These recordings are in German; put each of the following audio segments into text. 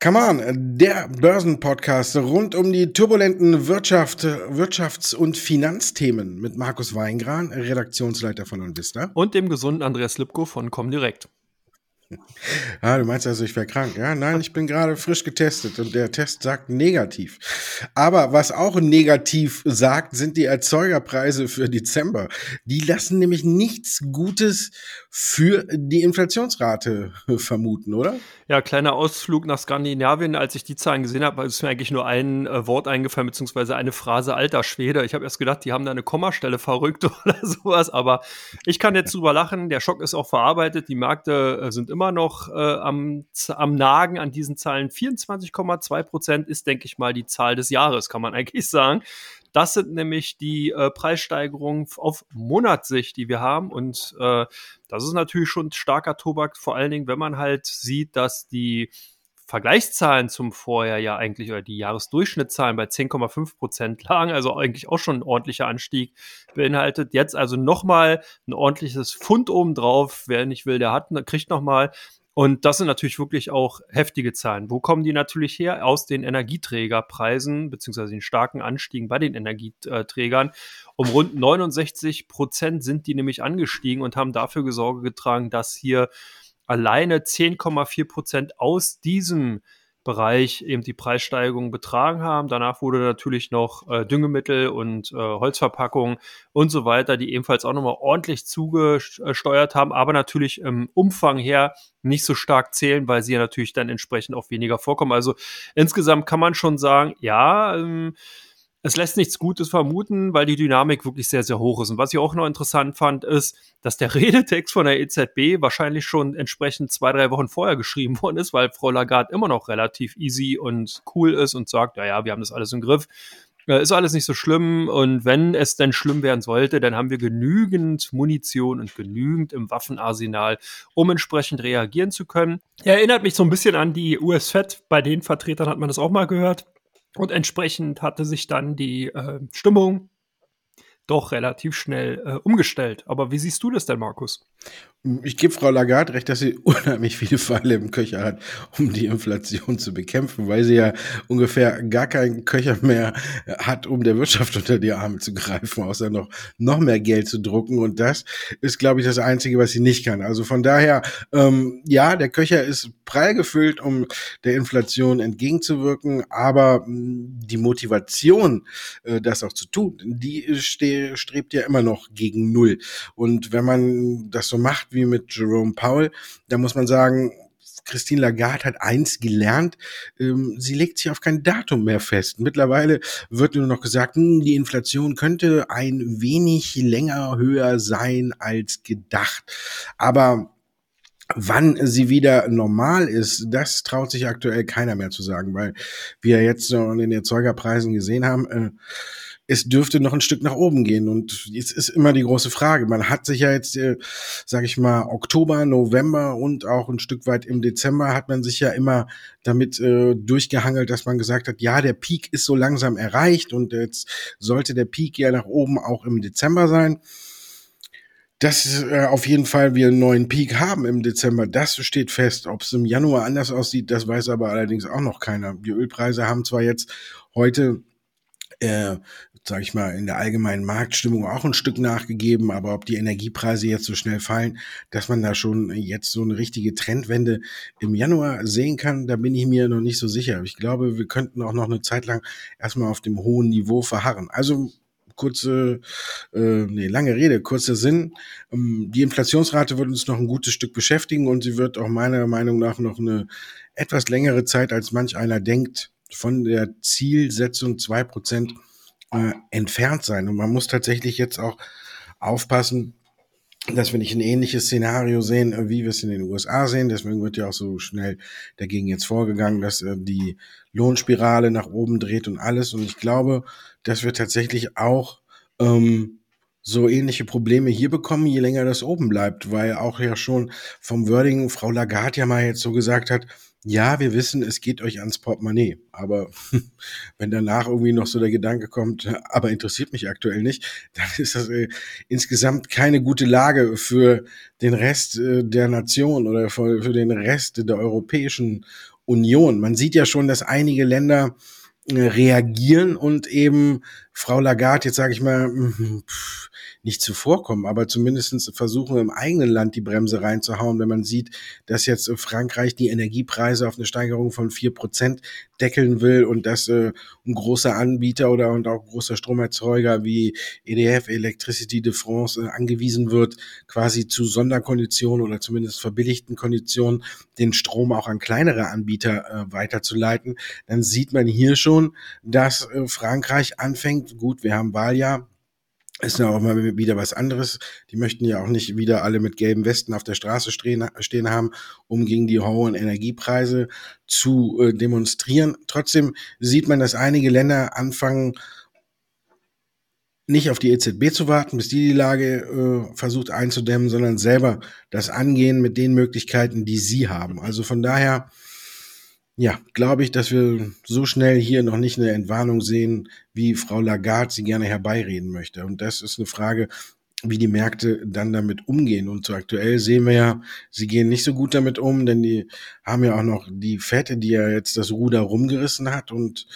Come on, der Börsenpodcast rund um die turbulenten Wirtschaft, Wirtschafts- und Finanzthemen mit Markus Weingran, Redaktionsleiter von Onvista. Und dem gesunden Andreas Lipko von Comdirect. Ah, du meinst also, ich wäre krank? Ja, nein, ich bin gerade frisch getestet und der Test sagt negativ. Aber was auch negativ sagt, sind die Erzeugerpreise für Dezember. Die lassen nämlich nichts Gutes für die Inflationsrate vermuten, oder? Ja, kleiner Ausflug nach Skandinavien. Als ich die Zahlen gesehen habe, ist mir eigentlich nur ein äh, Wort eingefallen, beziehungsweise eine Phrase alter Schwede. Ich habe erst gedacht, die haben da eine Kommastelle verrückt oder sowas. Aber ich kann jetzt drüber lachen. Der Schock ist auch verarbeitet. Die Märkte äh, sind immer noch äh, am, am Nagen an diesen Zahlen. 24,2 Prozent ist, denke ich mal, die Zahl des Jahres, kann man eigentlich sagen. Das sind nämlich die äh, Preissteigerungen auf Monatssicht, die wir haben. Und äh, das ist natürlich schon starker Tobak, vor allen Dingen, wenn man halt sieht, dass die Vergleichszahlen zum Vorjahr ja eigentlich oder die Jahresdurchschnittszahlen bei 10,5 Prozent lagen, also eigentlich auch schon ein ordentlicher Anstieg beinhaltet. Jetzt also nochmal ein ordentliches Pfund obendrauf. Wer nicht will, der hat, kriegt nochmal. Und das sind natürlich wirklich auch heftige Zahlen. Wo kommen die natürlich her? Aus den Energieträgerpreisen, beziehungsweise den starken Anstiegen bei den Energieträgern. Um rund 69 Prozent sind die nämlich angestiegen und haben dafür Sorge getragen, dass hier alleine 10,4 Prozent aus diesem Bereich eben die Preissteigerung betragen haben. Danach wurde natürlich noch äh, Düngemittel und äh, Holzverpackungen und so weiter, die ebenfalls auch nochmal ordentlich zugesteuert haben, aber natürlich im Umfang her nicht so stark zählen, weil sie ja natürlich dann entsprechend auch weniger vorkommen. Also insgesamt kann man schon sagen, ja, ähm, es lässt nichts Gutes vermuten, weil die Dynamik wirklich sehr, sehr hoch ist. Und was ich auch noch interessant fand, ist, dass der Redetext von der EZB wahrscheinlich schon entsprechend zwei, drei Wochen vorher geschrieben worden ist, weil Frau Lagarde immer noch relativ easy und cool ist und sagt, ja, ja, wir haben das alles im Griff. Äh, ist alles nicht so schlimm und wenn es denn schlimm werden sollte, dann haben wir genügend Munition und genügend im Waffenarsenal, um entsprechend reagieren zu können. Erinnert mich so ein bisschen an die US-Fed, bei den Vertretern hat man das auch mal gehört. Und entsprechend hatte sich dann die äh, Stimmung doch relativ schnell äh, umgestellt. Aber wie siehst du das denn, Markus? Ich gebe Frau Lagarde recht, dass sie unheimlich viele Pfeile im Köcher hat, um die Inflation zu bekämpfen, weil sie ja ungefähr gar keinen Köcher mehr hat, um der Wirtschaft unter die Arme zu greifen, außer noch, noch mehr Geld zu drucken. Und das ist, glaube ich, das Einzige, was sie nicht kann. Also von daher, ähm, ja, der Köcher ist prall gefüllt, um der Inflation entgegenzuwirken, aber mh, die Motivation, äh, das auch zu tun, die strebt ja immer noch gegen Null. Und wenn man das so macht, wie mit Jerome Powell, da muss man sagen, Christine Lagarde hat eins gelernt, ähm, sie legt sich auf kein Datum mehr fest. Mittlerweile wird nur noch gesagt, hm, die Inflation könnte ein wenig länger höher sein als gedacht. Aber Wann sie wieder normal ist, das traut sich aktuell keiner mehr zu sagen, weil wir jetzt in den Erzeugerpreisen gesehen haben, äh, es dürfte noch ein Stück nach oben gehen. Und jetzt ist immer die große Frage. Man hat sich ja jetzt, äh, sage ich mal, Oktober, November und auch ein Stück weit im Dezember hat man sich ja immer damit äh, durchgehangelt, dass man gesagt hat, ja, der Peak ist so langsam erreicht und jetzt sollte der Peak ja nach oben auch im Dezember sein. Dass äh, auf jeden Fall wir einen neuen Peak haben im Dezember, das steht fest. Ob es im Januar anders aussieht, das weiß aber allerdings auch noch keiner. Die Ölpreise haben zwar jetzt heute äh, sage ich mal, in der allgemeinen Marktstimmung auch ein Stück nachgegeben. Aber ob die Energiepreise jetzt so schnell fallen, dass man da schon jetzt so eine richtige Trendwende im Januar sehen kann, da bin ich mir noch nicht so sicher. Ich glaube, wir könnten auch noch eine Zeit lang erstmal auf dem hohen Niveau verharren. Also kurze, äh, nee, lange Rede, kurzer Sinn. Ähm, die Inflationsrate wird uns noch ein gutes Stück beschäftigen und sie wird auch meiner Meinung nach noch eine etwas längere Zeit, als manch einer denkt, von der Zielsetzung zwei Prozent äh, entfernt sein. Und man muss tatsächlich jetzt auch aufpassen, dass wir nicht ein ähnliches Szenario sehen, äh, wie wir es in den USA sehen. Deswegen wird ja auch so schnell dagegen jetzt vorgegangen, dass äh, die Lohnspirale nach oben dreht und alles. Und ich glaube, dass wir tatsächlich auch ähm, so ähnliche Probleme hier bekommen, je länger das oben bleibt, weil auch ja schon vom Wording Frau Lagarde ja mal jetzt so gesagt hat, ja, wir wissen, es geht euch ans Portemonnaie. Aber wenn danach irgendwie noch so der Gedanke kommt, aber interessiert mich aktuell nicht, dann ist das äh, insgesamt keine gute Lage für den Rest äh, der Nation oder für, für den Rest der Europäischen Union. Man sieht ja schon, dass einige Länder äh, reagieren und eben Frau Lagarde, jetzt sage ich mal, pff, nicht zuvorkommen, aber zumindest versuchen im eigenen Land die Bremse reinzuhauen, wenn man sieht, dass jetzt Frankreich die Energiepreise auf eine Steigerung von vier Prozent deckeln will und dass äh, ein großer Anbieter oder und auch großer Stromerzeuger wie EDF, Electricity de France, äh, angewiesen wird, quasi zu Sonderkonditionen oder zumindest verbilligten Konditionen den Strom auch an kleinere Anbieter äh, weiterzuleiten, dann sieht man hier schon, dass äh, Frankreich anfängt, gut, wir haben Wahljahr, ist ja auch mal wieder was anderes. Die möchten ja auch nicht wieder alle mit gelben Westen auf der Straße stehen, haben, um gegen die hohen Energiepreise zu äh, demonstrieren. Trotzdem sieht man, dass einige Länder anfangen, nicht auf die EZB zu warten, bis die die Lage äh, versucht einzudämmen, sondern selber das angehen mit den Möglichkeiten, die sie haben. Also von daher ja, glaube ich, dass wir so schnell hier noch nicht eine Entwarnung sehen, wie Frau Lagarde sie gerne herbeireden möchte. Und das ist eine Frage, wie die Märkte dann damit umgehen. Und so aktuell sehen wir ja, sie gehen nicht so gut damit um, denn die haben ja auch noch die Fette, die ja jetzt das Ruder rumgerissen hat und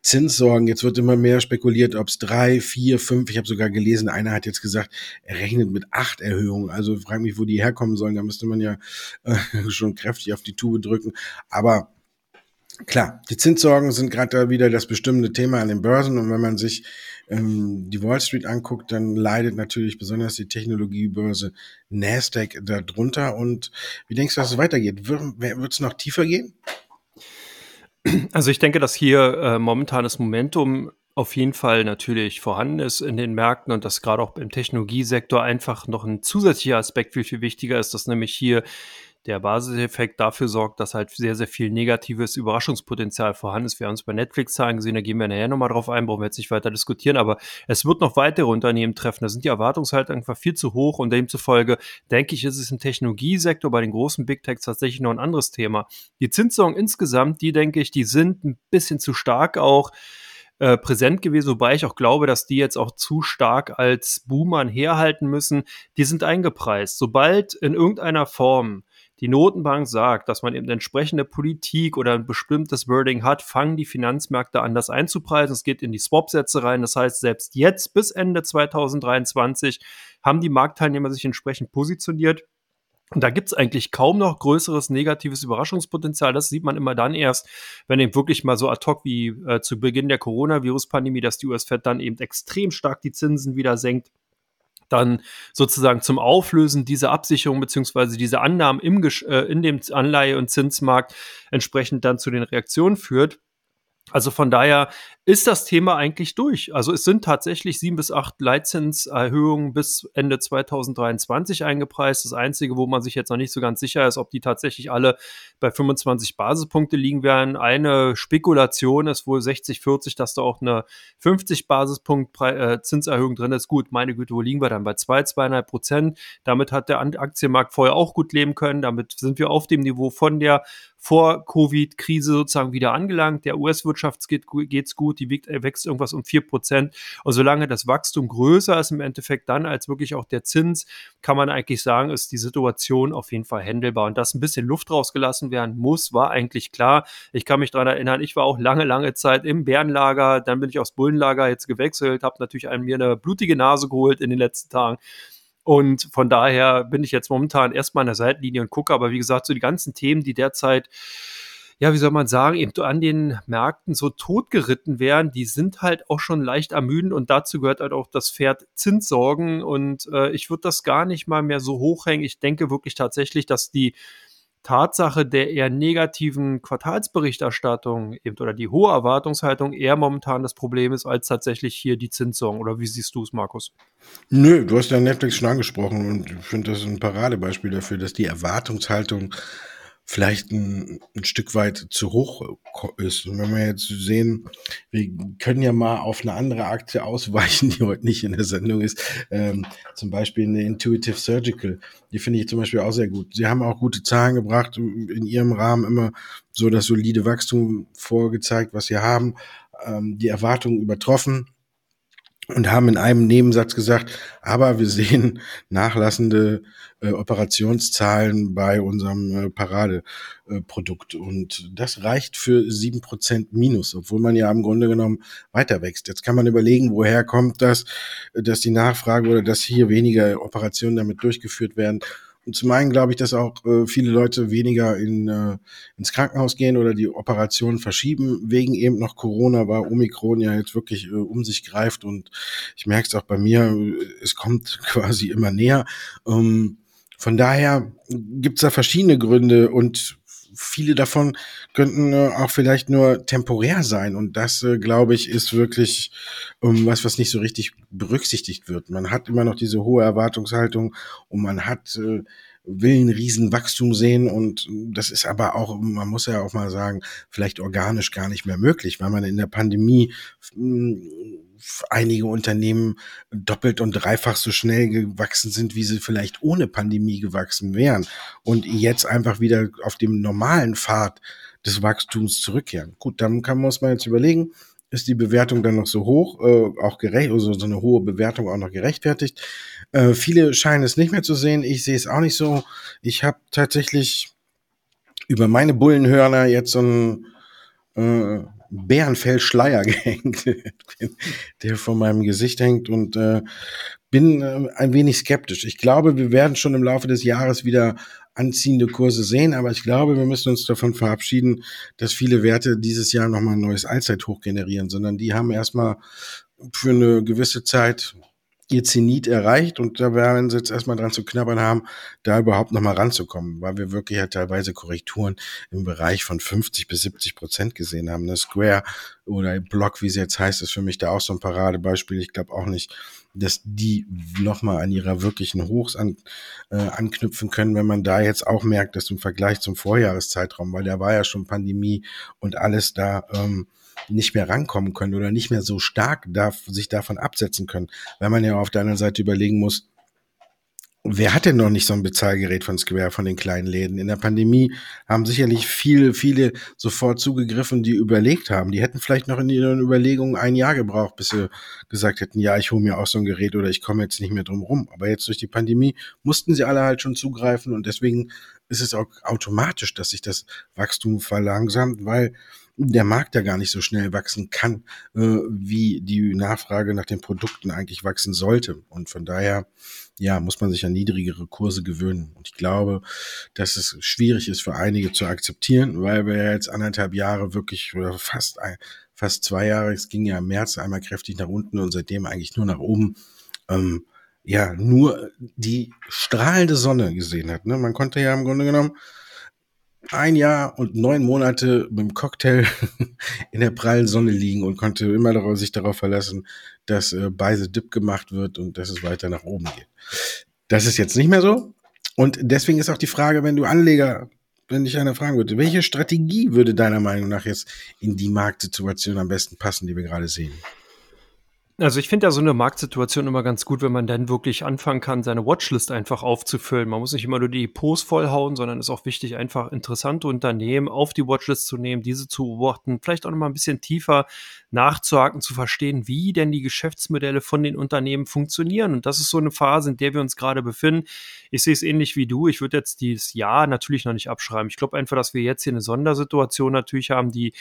Zinssorgen. Jetzt wird immer mehr spekuliert, ob es drei, vier, fünf, ich habe sogar gelesen, einer hat jetzt gesagt, er rechnet mit acht Erhöhungen. Also frage mich, wo die herkommen sollen. Da müsste man ja äh, schon kräftig auf die Tube drücken. Aber Klar, die Zinssorgen sind gerade wieder das bestimmende Thema an den Börsen und wenn man sich ähm, die Wall Street anguckt, dann leidet natürlich besonders die Technologiebörse Nasdaq darunter. Und wie denkst du, dass es weitergeht? Wird es noch tiefer gehen? Also ich denke, dass hier äh, momentan das Momentum auf jeden Fall natürlich vorhanden ist in den Märkten und dass gerade auch im Technologiesektor einfach noch ein zusätzlicher Aspekt viel, viel wichtiger ist, dass nämlich hier der Basiseffekt dafür sorgt, dass halt sehr, sehr viel negatives Überraschungspotenzial vorhanden ist. Wir haben es bei Netflix-Zahlen gesehen, da gehen wir nachher nochmal drauf ein, brauchen wir jetzt nicht weiter diskutieren, aber es wird noch weitere Unternehmen treffen. Da sind die Erwartungshaltungen einfach viel zu hoch und demzufolge denke ich, ist es im Technologiesektor bei den großen Big Techs tatsächlich noch ein anderes Thema. Die Zinssorgen insgesamt, die denke ich, die sind ein bisschen zu stark auch äh, präsent gewesen, wobei ich auch glaube, dass die jetzt auch zu stark als Boomern herhalten müssen. Die sind eingepreist. Sobald in irgendeiner Form die Notenbank sagt, dass man eben entsprechende Politik oder ein bestimmtes Wording hat, fangen die Finanzmärkte an, das einzupreisen. Es geht in die Swap-Sätze rein. Das heißt, selbst jetzt bis Ende 2023 haben die Marktteilnehmer sich entsprechend positioniert. Und da gibt's eigentlich kaum noch größeres negatives Überraschungspotenzial. Das sieht man immer dann erst, wenn eben wirklich mal so ad hoc wie äh, zu Beginn der Coronavirus-Pandemie, dass die US-Fed dann eben extrem stark die Zinsen wieder senkt dann sozusagen zum Auflösen dieser Absicherung beziehungsweise diese Annahmen im, äh, in dem Anleihe- und Zinsmarkt entsprechend dann zu den Reaktionen führt. Also von daher ist das Thema eigentlich durch. Also es sind tatsächlich sieben bis acht Leitzinserhöhungen bis Ende 2023 eingepreist. Das Einzige, wo man sich jetzt noch nicht so ganz sicher ist, ob die tatsächlich alle bei 25 Basispunkte liegen werden. Eine Spekulation ist wohl 60, 40, dass da auch eine 50 Basispunkt äh, Zinserhöhung drin ist. Gut, meine Güte, wo liegen wir dann? Bei zwei, zweieinhalb Prozent. Damit hat der Aktienmarkt vorher auch gut leben können. Damit sind wir auf dem Niveau von der vor-Covid-Krise sozusagen wieder angelangt. Der US-Wirtschaft geht, geht's gut, die wächst irgendwas um vier Prozent. Und solange das Wachstum größer ist im Endeffekt dann als wirklich auch der Zins, kann man eigentlich sagen, ist die Situation auf jeden Fall handelbar. Und dass ein bisschen Luft rausgelassen werden muss, war eigentlich klar. Ich kann mich daran erinnern, ich war auch lange, lange Zeit im Bärenlager, dann bin ich aufs Bullenlager jetzt gewechselt, habe natürlich an mir eine blutige Nase geholt in den letzten Tagen. Und von daher bin ich jetzt momentan erstmal an der Seitenlinie und gucke, aber wie gesagt, so die ganzen Themen, die derzeit ja, wie soll man sagen, eben an den Märkten so totgeritten werden, die sind halt auch schon leicht ermüden und dazu gehört halt auch das Pferd Zinssorgen und äh, ich würde das gar nicht mal mehr so hochhängen. Ich denke wirklich tatsächlich, dass die Tatsache der eher negativen Quartalsberichterstattung eben oder die hohe Erwartungshaltung eher momentan das Problem ist, als tatsächlich hier die Zinssorgen. Oder wie siehst du es, Markus? Nö, du hast ja Netflix schon angesprochen und ich finde das ein Paradebeispiel dafür, dass die Erwartungshaltung vielleicht ein, ein Stück weit zu hoch ist. Und wenn wir jetzt sehen, wir können ja mal auf eine andere Aktie ausweichen, die heute nicht in der Sendung ist, ähm, zum Beispiel eine Intuitive Surgical. Die finde ich zum Beispiel auch sehr gut. Sie haben auch gute Zahlen gebracht, in ihrem Rahmen immer so das solide Wachstum vorgezeigt, was sie haben, ähm, die Erwartungen übertroffen. Und haben in einem Nebensatz gesagt, aber wir sehen nachlassende äh, Operationszahlen bei unserem äh, Paradeprodukt. Äh, und das reicht für sieben Prozent Minus, obwohl man ja im Grunde genommen weiter wächst. Jetzt kann man überlegen, woher kommt das, dass die Nachfrage oder dass hier weniger Operationen damit durchgeführt werden. Und zum einen glaube ich, dass auch äh, viele Leute weniger in, äh, ins Krankenhaus gehen oder die Operationen verschieben, wegen eben noch Corona, weil Omikron ja jetzt wirklich äh, um sich greift und ich merke es auch bei mir, äh, es kommt quasi immer näher. Ähm, von daher gibt es da verschiedene Gründe und viele davon könnten äh, auch vielleicht nur temporär sein. Und das, äh, glaube ich, ist wirklich ähm, was, was nicht so richtig berücksichtigt wird. Man hat immer noch diese hohe Erwartungshaltung und man hat äh, will ein Riesenwachstum sehen und das ist aber auch, man muss ja auch mal sagen, vielleicht organisch gar nicht mehr möglich, weil man in der Pandemie einige Unternehmen doppelt und dreifach so schnell gewachsen sind, wie sie vielleicht ohne Pandemie gewachsen wären und jetzt einfach wieder auf dem normalen Pfad des Wachstums zurückkehren. Gut, dann kann, man jetzt überlegen, ist die Bewertung dann noch so hoch, äh, auch gerecht, also so eine hohe Bewertung auch noch gerechtfertigt. Äh, viele scheinen es nicht mehr zu sehen. Ich sehe es auch nicht so. Ich habe tatsächlich über meine Bullenhörner jetzt so ein äh, Bärenfellschleier gehängt, der vor meinem Gesicht hängt und äh, bin äh, ein wenig skeptisch. Ich glaube, wir werden schon im Laufe des Jahres wieder anziehende Kurse sehen, aber ich glaube, wir müssen uns davon verabschieden, dass viele Werte dieses Jahr nochmal ein neues Allzeithoch generieren, sondern die haben erstmal für eine gewisse Zeit ihr Zenit erreicht und da werden sie jetzt erstmal dran zu knabbern haben, da überhaupt nochmal ranzukommen, weil wir wirklich ja teilweise Korrekturen im Bereich von 50 bis 70 Prozent gesehen haben. Eine Square oder Block, wie sie jetzt heißt, ist für mich da auch so ein Paradebeispiel. Ich glaube auch nicht, dass die nochmal an ihrer wirklichen Hochs an, äh, anknüpfen können, wenn man da jetzt auch merkt, dass im Vergleich zum Vorjahreszeitraum, weil der war ja schon Pandemie und alles da, ähm, nicht mehr rankommen können oder nicht mehr so stark darf, sich davon absetzen können, weil man ja auf der anderen Seite überlegen muss, Wer hat denn noch nicht so ein Bezahlgerät von Square, von den kleinen Läden? In der Pandemie haben sicherlich viele, viele sofort zugegriffen, die überlegt haben. Die hätten vielleicht noch in ihren Überlegungen ein Jahr gebraucht, bis sie gesagt hätten, ja, ich hole mir auch so ein Gerät oder ich komme jetzt nicht mehr drum rum. Aber jetzt durch die Pandemie mussten sie alle halt schon zugreifen und deswegen ist es auch automatisch, dass sich das Wachstum verlangsamt, weil der Markt ja gar nicht so schnell wachsen kann, äh, wie die Nachfrage nach den Produkten eigentlich wachsen sollte. Und von daher, ja, muss man sich an niedrigere Kurse gewöhnen. Und ich glaube, dass es schwierig ist für einige zu akzeptieren, weil wir jetzt anderthalb Jahre wirklich oder fast ein, fast zwei Jahre, es ging ja im März einmal kräftig nach unten und seitdem eigentlich nur nach oben. Ähm, ja, nur die strahlende Sonne gesehen hat. Ne? Man konnte ja im Grunde genommen ein Jahr und neun Monate mit dem Cocktail in der prallen Sonne liegen und konnte immer darauf, sich darauf verlassen, dass äh, Beise Dip gemacht wird und dass es weiter nach oben geht. Das ist jetzt nicht mehr so. Und deswegen ist auch die Frage, wenn du Anleger, wenn dich einer fragen würde, welche Strategie würde deiner Meinung nach jetzt in die Marktsituation am besten passen, die wir gerade sehen? Also ich finde ja so eine Marktsituation immer ganz gut, wenn man dann wirklich anfangen kann, seine Watchlist einfach aufzufüllen. Man muss nicht immer nur die Depots vollhauen, sondern ist auch wichtig, einfach interessante Unternehmen auf die Watchlist zu nehmen, diese zu beobachten, vielleicht auch noch mal ein bisschen tiefer nachzuhaken, zu verstehen, wie denn die Geschäftsmodelle von den Unternehmen funktionieren. Und das ist so eine Phase, in der wir uns gerade befinden. Ich sehe es ähnlich wie du. Ich würde jetzt dieses Jahr natürlich noch nicht abschreiben. Ich glaube einfach, dass wir jetzt hier eine Sondersituation natürlich haben, die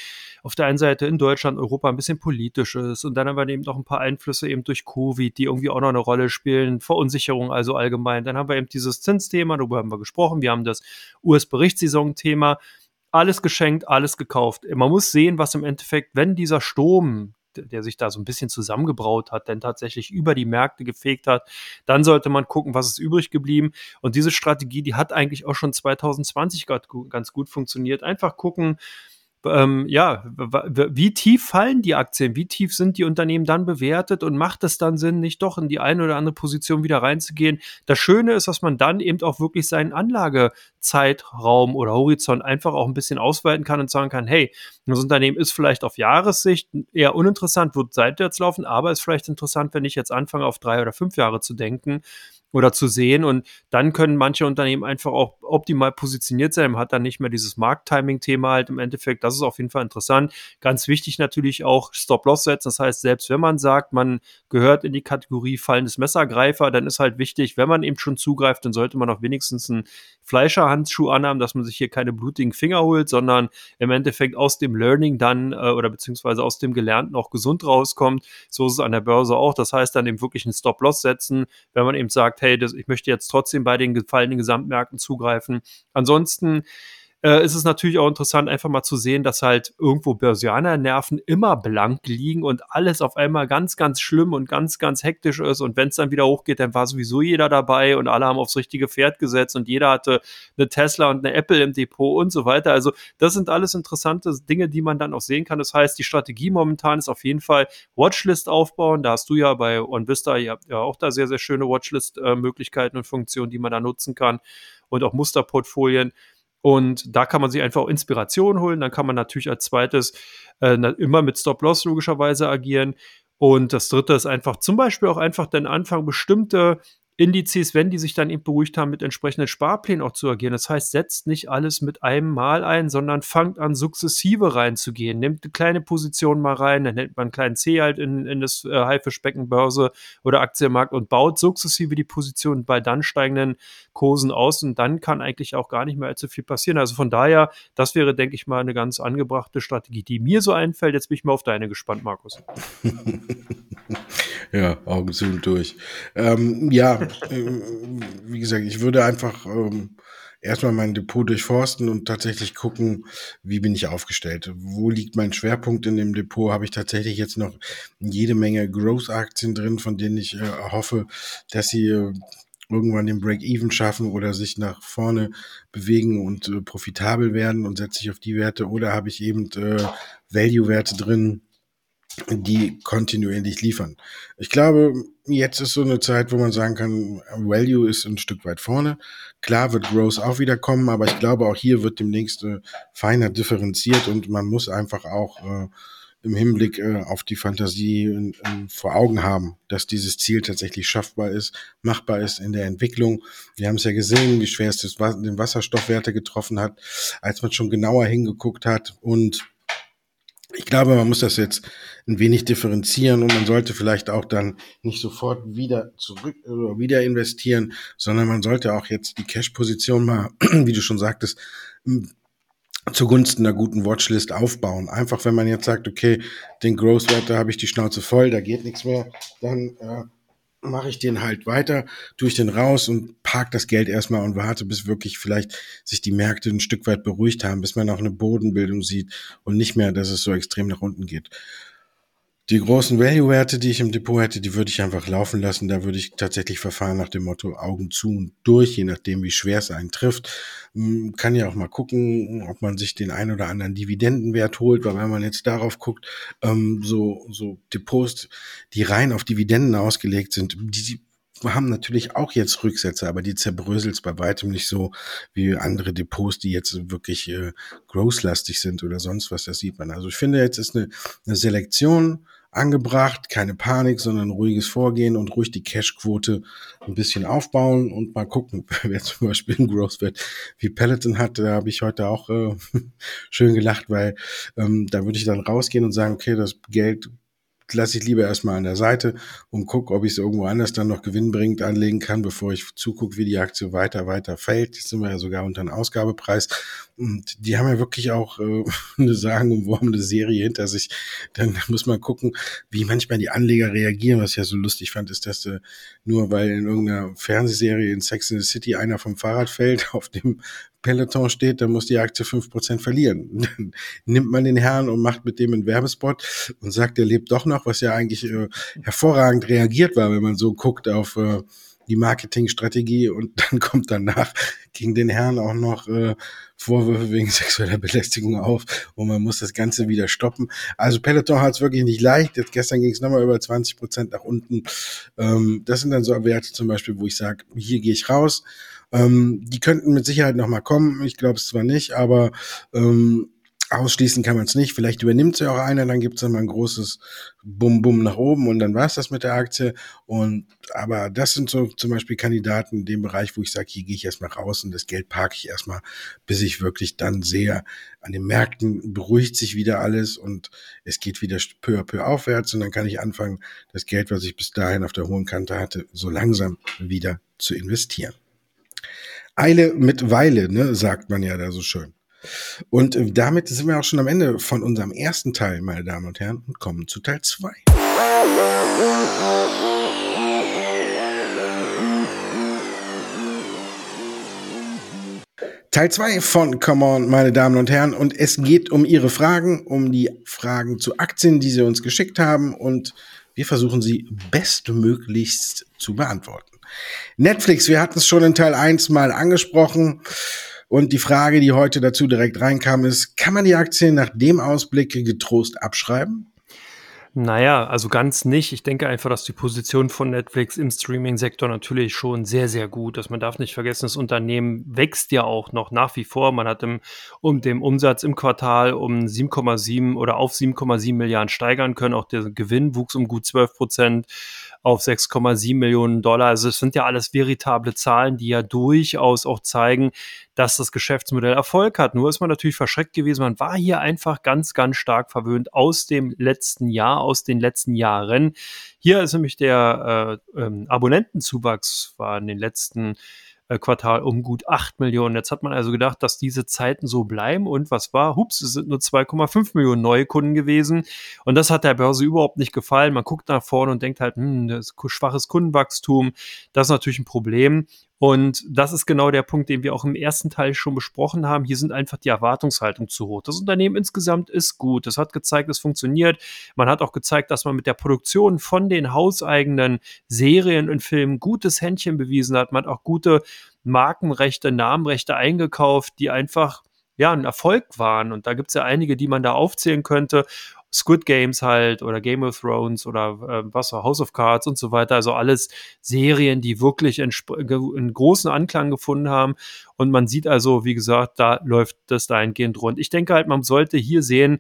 auf der einen Seite in Deutschland, Europa ein bisschen politisch ist und dann aber eben noch ein paar Einflüsse eben durch Covid, die irgendwie auch noch eine Rolle spielen, Verunsicherung also allgemein. Dann haben wir eben dieses Zinsthema, darüber haben wir gesprochen. Wir haben das US-Berichtssaison-Thema. Alles geschenkt, alles gekauft. Man muss sehen, was im Endeffekt, wenn dieser Sturm, der sich da so ein bisschen zusammengebraut hat, denn tatsächlich über die Märkte gefegt hat, dann sollte man gucken, was ist übrig geblieben. Und diese Strategie, die hat eigentlich auch schon 2020 ganz gut funktioniert. Einfach gucken, ähm, ja, wie tief fallen die Aktien, wie tief sind die Unternehmen dann bewertet? Und macht es dann Sinn, nicht doch in die eine oder andere Position wieder reinzugehen? Das Schöne ist, dass man dann eben auch wirklich seinen Anlagezeitraum oder Horizont einfach auch ein bisschen ausweiten kann und sagen kann, hey, das Unternehmen ist vielleicht auf Jahressicht eher uninteressant, wird seitwärts laufen, aber ist vielleicht interessant, wenn ich jetzt anfange, auf drei oder fünf Jahre zu denken oder zu sehen. Und dann können manche Unternehmen einfach auch optimal positioniert sein, man hat dann nicht mehr dieses Markttiming-Thema halt im Endeffekt. Das ist auf jeden Fall interessant. Ganz wichtig natürlich auch Stop-Loss setzen. Das heißt, selbst wenn man sagt, man gehört in die Kategorie fallendes Messergreifer, dann ist halt wichtig, wenn man eben schon zugreift, dann sollte man auch wenigstens einen Fleischerhandschuh anhaben, dass man sich hier keine blutigen Finger holt, sondern im Endeffekt aus dem Learning dann äh, oder beziehungsweise aus dem Gelernten auch gesund rauskommt. So ist es an der Börse auch. Das heißt dann eben wirklich einen Stop-Loss setzen, wenn man eben sagt, hey, das, ich möchte jetzt trotzdem bei den gefallenen Gesamtmärkten zugreifen. Ansonsten äh, ist es natürlich auch interessant, einfach mal zu sehen, dass halt irgendwo Börsianer-Nerven immer blank liegen und alles auf einmal ganz, ganz schlimm und ganz, ganz hektisch ist. Und wenn es dann wieder hochgeht, dann war sowieso jeder dabei und alle haben aufs richtige Pferd gesetzt und jeder hatte eine Tesla und eine Apple im Depot und so weiter. Also das sind alles interessante Dinge, die man dann auch sehen kann. Das heißt, die Strategie momentan ist auf jeden Fall Watchlist aufbauen. Da hast du ja bei OnVista, habt ja auch da sehr, sehr schöne Watchlist-Möglichkeiten und Funktionen, die man da nutzen kann und auch Musterportfolien. Und da kann man sich einfach auch Inspiration holen. Dann kann man natürlich als zweites äh, immer mit Stop-Loss logischerweise agieren. Und das dritte ist einfach zum Beispiel auch einfach den Anfang bestimmte Indizes, wenn die sich dann eben beruhigt haben, mit entsprechenden Sparplänen auch zu agieren. Das heißt, setzt nicht alles mit einem Mal ein, sondern fangt an, sukzessive reinzugehen. Nehmt eine kleine Position mal rein, dann nennt man einen kleinen C halt in, in das äh, Haifischbecken Börse oder Aktienmarkt und baut sukzessive die Position bei dann steigenden Kursen aus und dann kann eigentlich auch gar nicht mehr allzu viel passieren. Also von daher, das wäre, denke ich mal, eine ganz angebrachte Strategie, die mir so einfällt. Jetzt bin ich mal auf deine gespannt, Markus. ja, Augen zu und durch. Ähm, ja, wie gesagt, ich würde einfach ähm, erstmal mein Depot durchforsten und tatsächlich gucken, wie bin ich aufgestellt. Wo liegt mein Schwerpunkt in dem Depot? Habe ich tatsächlich jetzt noch jede Menge Growth-Aktien drin, von denen ich äh, hoffe, dass sie äh, irgendwann den Break-Even schaffen oder sich nach vorne bewegen und äh, profitabel werden und setze ich auf die Werte oder habe ich eben äh, Value-Werte drin, die kontinuierlich liefern. Ich glaube, jetzt ist so eine Zeit, wo man sagen kann, Value ist ein Stück weit vorne. Klar wird Growth auch wieder kommen, aber ich glaube, auch hier wird demnächst äh, feiner differenziert und man muss einfach auch äh, im Hinblick äh, auf die Fantasie in, in, vor Augen haben, dass dieses Ziel tatsächlich schaffbar ist, machbar ist in der Entwicklung. Wir haben es ja gesehen, wie schwer es den Wasserstoffwerte getroffen hat, als man schon genauer hingeguckt hat und ich glaube, man muss das jetzt ein wenig differenzieren und man sollte vielleicht auch dann nicht sofort wieder zurück oder wieder investieren, sondern man sollte auch jetzt die Cash-Position mal, wie du schon sagtest, zugunsten einer guten Watchlist aufbauen. Einfach, wenn man jetzt sagt, okay, den Growth-Wert, da habe ich die Schnauze voll, da geht nichts mehr, dann äh, mache ich den halt weiter, tue ich den raus und park das Geld erstmal und warte, bis wirklich vielleicht sich die Märkte ein Stück weit beruhigt haben, bis man auch eine Bodenbildung sieht und nicht mehr, dass es so extrem nach unten geht. Die großen Value-Werte, die ich im Depot hätte, die würde ich einfach laufen lassen. Da würde ich tatsächlich verfahren nach dem Motto Augen zu und durch, je nachdem, wie schwer es einen trifft. Hm, kann ja auch mal gucken, ob man sich den ein oder anderen Dividendenwert holt, weil wenn man jetzt darauf guckt, ähm, so, so Depots, die rein auf Dividenden ausgelegt sind, die haben natürlich auch jetzt Rücksätze, aber die zerbröselt bei weitem nicht so wie andere Depots, die jetzt wirklich äh, growth-lastig sind oder sonst was, das sieht man. Also ich finde, jetzt ist eine, eine Selektion angebracht, keine Panik, sondern ruhiges Vorgehen und ruhig die Cash-Quote ein bisschen aufbauen und mal gucken, wer zum Beispiel einen Growth-Wert wie Peloton hat. Da habe ich heute auch äh, schön gelacht, weil ähm, da würde ich dann rausgehen und sagen, okay, das Geld lasse ich lieber erstmal an der Seite und gucke, ob ich es irgendwo anders dann noch gewinnbringend anlegen kann, bevor ich zugucke, wie die Aktie weiter, weiter fällt. Jetzt sind wir ja sogar unter einem Ausgabepreis. Und die haben ja wirklich auch äh, eine Sagen und Wurm eine Serie hinter sich. Dann muss man gucken, wie manchmal die Anleger reagieren. Was ich ja so lustig fand, ist, dass äh, nur weil in irgendeiner Fernsehserie in Sex in the City einer vom Fahrrad fällt, auf dem Peloton steht, dann muss die Aktie fünf Prozent verlieren. Dann nimmt man den Herrn und macht mit dem einen Werbespot und sagt, er lebt doch noch, was ja eigentlich äh, hervorragend reagiert war, wenn man so guckt auf äh, die Marketingstrategie und dann kommt danach gegen den Herrn auch noch äh, Vorwürfe wegen sexueller Belästigung auf und man muss das Ganze wieder stoppen. Also Peloton hat es wirklich nicht leicht. Jetzt gestern ging es nochmal über 20 Prozent nach unten. Ähm, das sind dann so Werte zum Beispiel, wo ich sage, hier gehe ich raus. Ähm, die könnten mit Sicherheit nochmal kommen. Ich glaube es zwar nicht, aber ähm, Ausschließen kann man es nicht. Vielleicht übernimmt sie auch einer, dann gibt es mal ein großes Bum-Bum nach oben und dann war es das mit der Aktie. Und aber das sind so zum Beispiel Kandidaten in dem Bereich, wo ich sage, hier gehe ich erstmal raus und das Geld parke ich erstmal, bis ich wirklich dann sehe, an den Märkten beruhigt sich wieder alles und es geht wieder peu à peu aufwärts und dann kann ich anfangen, das Geld, was ich bis dahin auf der hohen Kante hatte, so langsam wieder zu investieren. Eile mit Weile, ne, sagt man ja da so schön. Und äh, damit sind wir auch schon am Ende von unserem ersten Teil, meine Damen und Herren, und kommen zu Teil 2. Teil 2 von Come On, meine Damen und Herren. Und es geht um Ihre Fragen, um die Fragen zu Aktien, die Sie uns geschickt haben. Und wir versuchen sie bestmöglichst zu beantworten. Netflix, wir hatten es schon in Teil 1 mal angesprochen. Und die Frage, die heute dazu direkt reinkam, ist, kann man die Aktien nach dem Ausblick getrost abschreiben? Naja, also ganz nicht. Ich denke einfach, dass die Position von Netflix im Streaming-Sektor natürlich schon sehr, sehr gut ist. Man darf nicht vergessen, das Unternehmen wächst ja auch noch nach wie vor. Man hat im, um den Umsatz im Quartal um 7,7 oder auf 7,7 Milliarden steigern können. Auch der Gewinn wuchs um gut 12 Prozent auf 6,7 Millionen Dollar. Also es sind ja alles veritable Zahlen, die ja durchaus auch zeigen, dass das Geschäftsmodell Erfolg hat. Nur ist man natürlich verschreckt gewesen. Man war hier einfach ganz, ganz stark verwöhnt aus dem letzten Jahr, aus den letzten Jahren. Hier ist nämlich der äh, ähm, Abonnentenzuwachs war in den letzten Quartal um gut 8 Millionen. Jetzt hat man also gedacht, dass diese Zeiten so bleiben und was war? Hups, es sind nur 2,5 Millionen neue Kunden gewesen und das hat der Börse überhaupt nicht gefallen. Man guckt nach vorne und denkt halt, hm, das schwaches Kundenwachstum, das ist natürlich ein Problem und das ist genau der Punkt, den wir auch im ersten Teil schon besprochen haben. Hier sind einfach die Erwartungshaltung zu hoch. Das Unternehmen insgesamt ist gut. Es hat gezeigt, es funktioniert. Man hat auch gezeigt, dass man mit der Produktion von den hauseigenen Serien und Filmen gutes Händchen bewiesen hat. Man hat auch gute Markenrechte, Namenrechte eingekauft, die einfach ja, ein Erfolg waren. Und da gibt es ja einige, die man da aufzählen könnte. Squid Games halt oder Game of Thrones oder äh, was House of Cards und so weiter. Also alles Serien, die wirklich einen großen Anklang gefunden haben. Und man sieht also, wie gesagt, da läuft das dahingehend rund. Ich denke halt, man sollte hier sehen,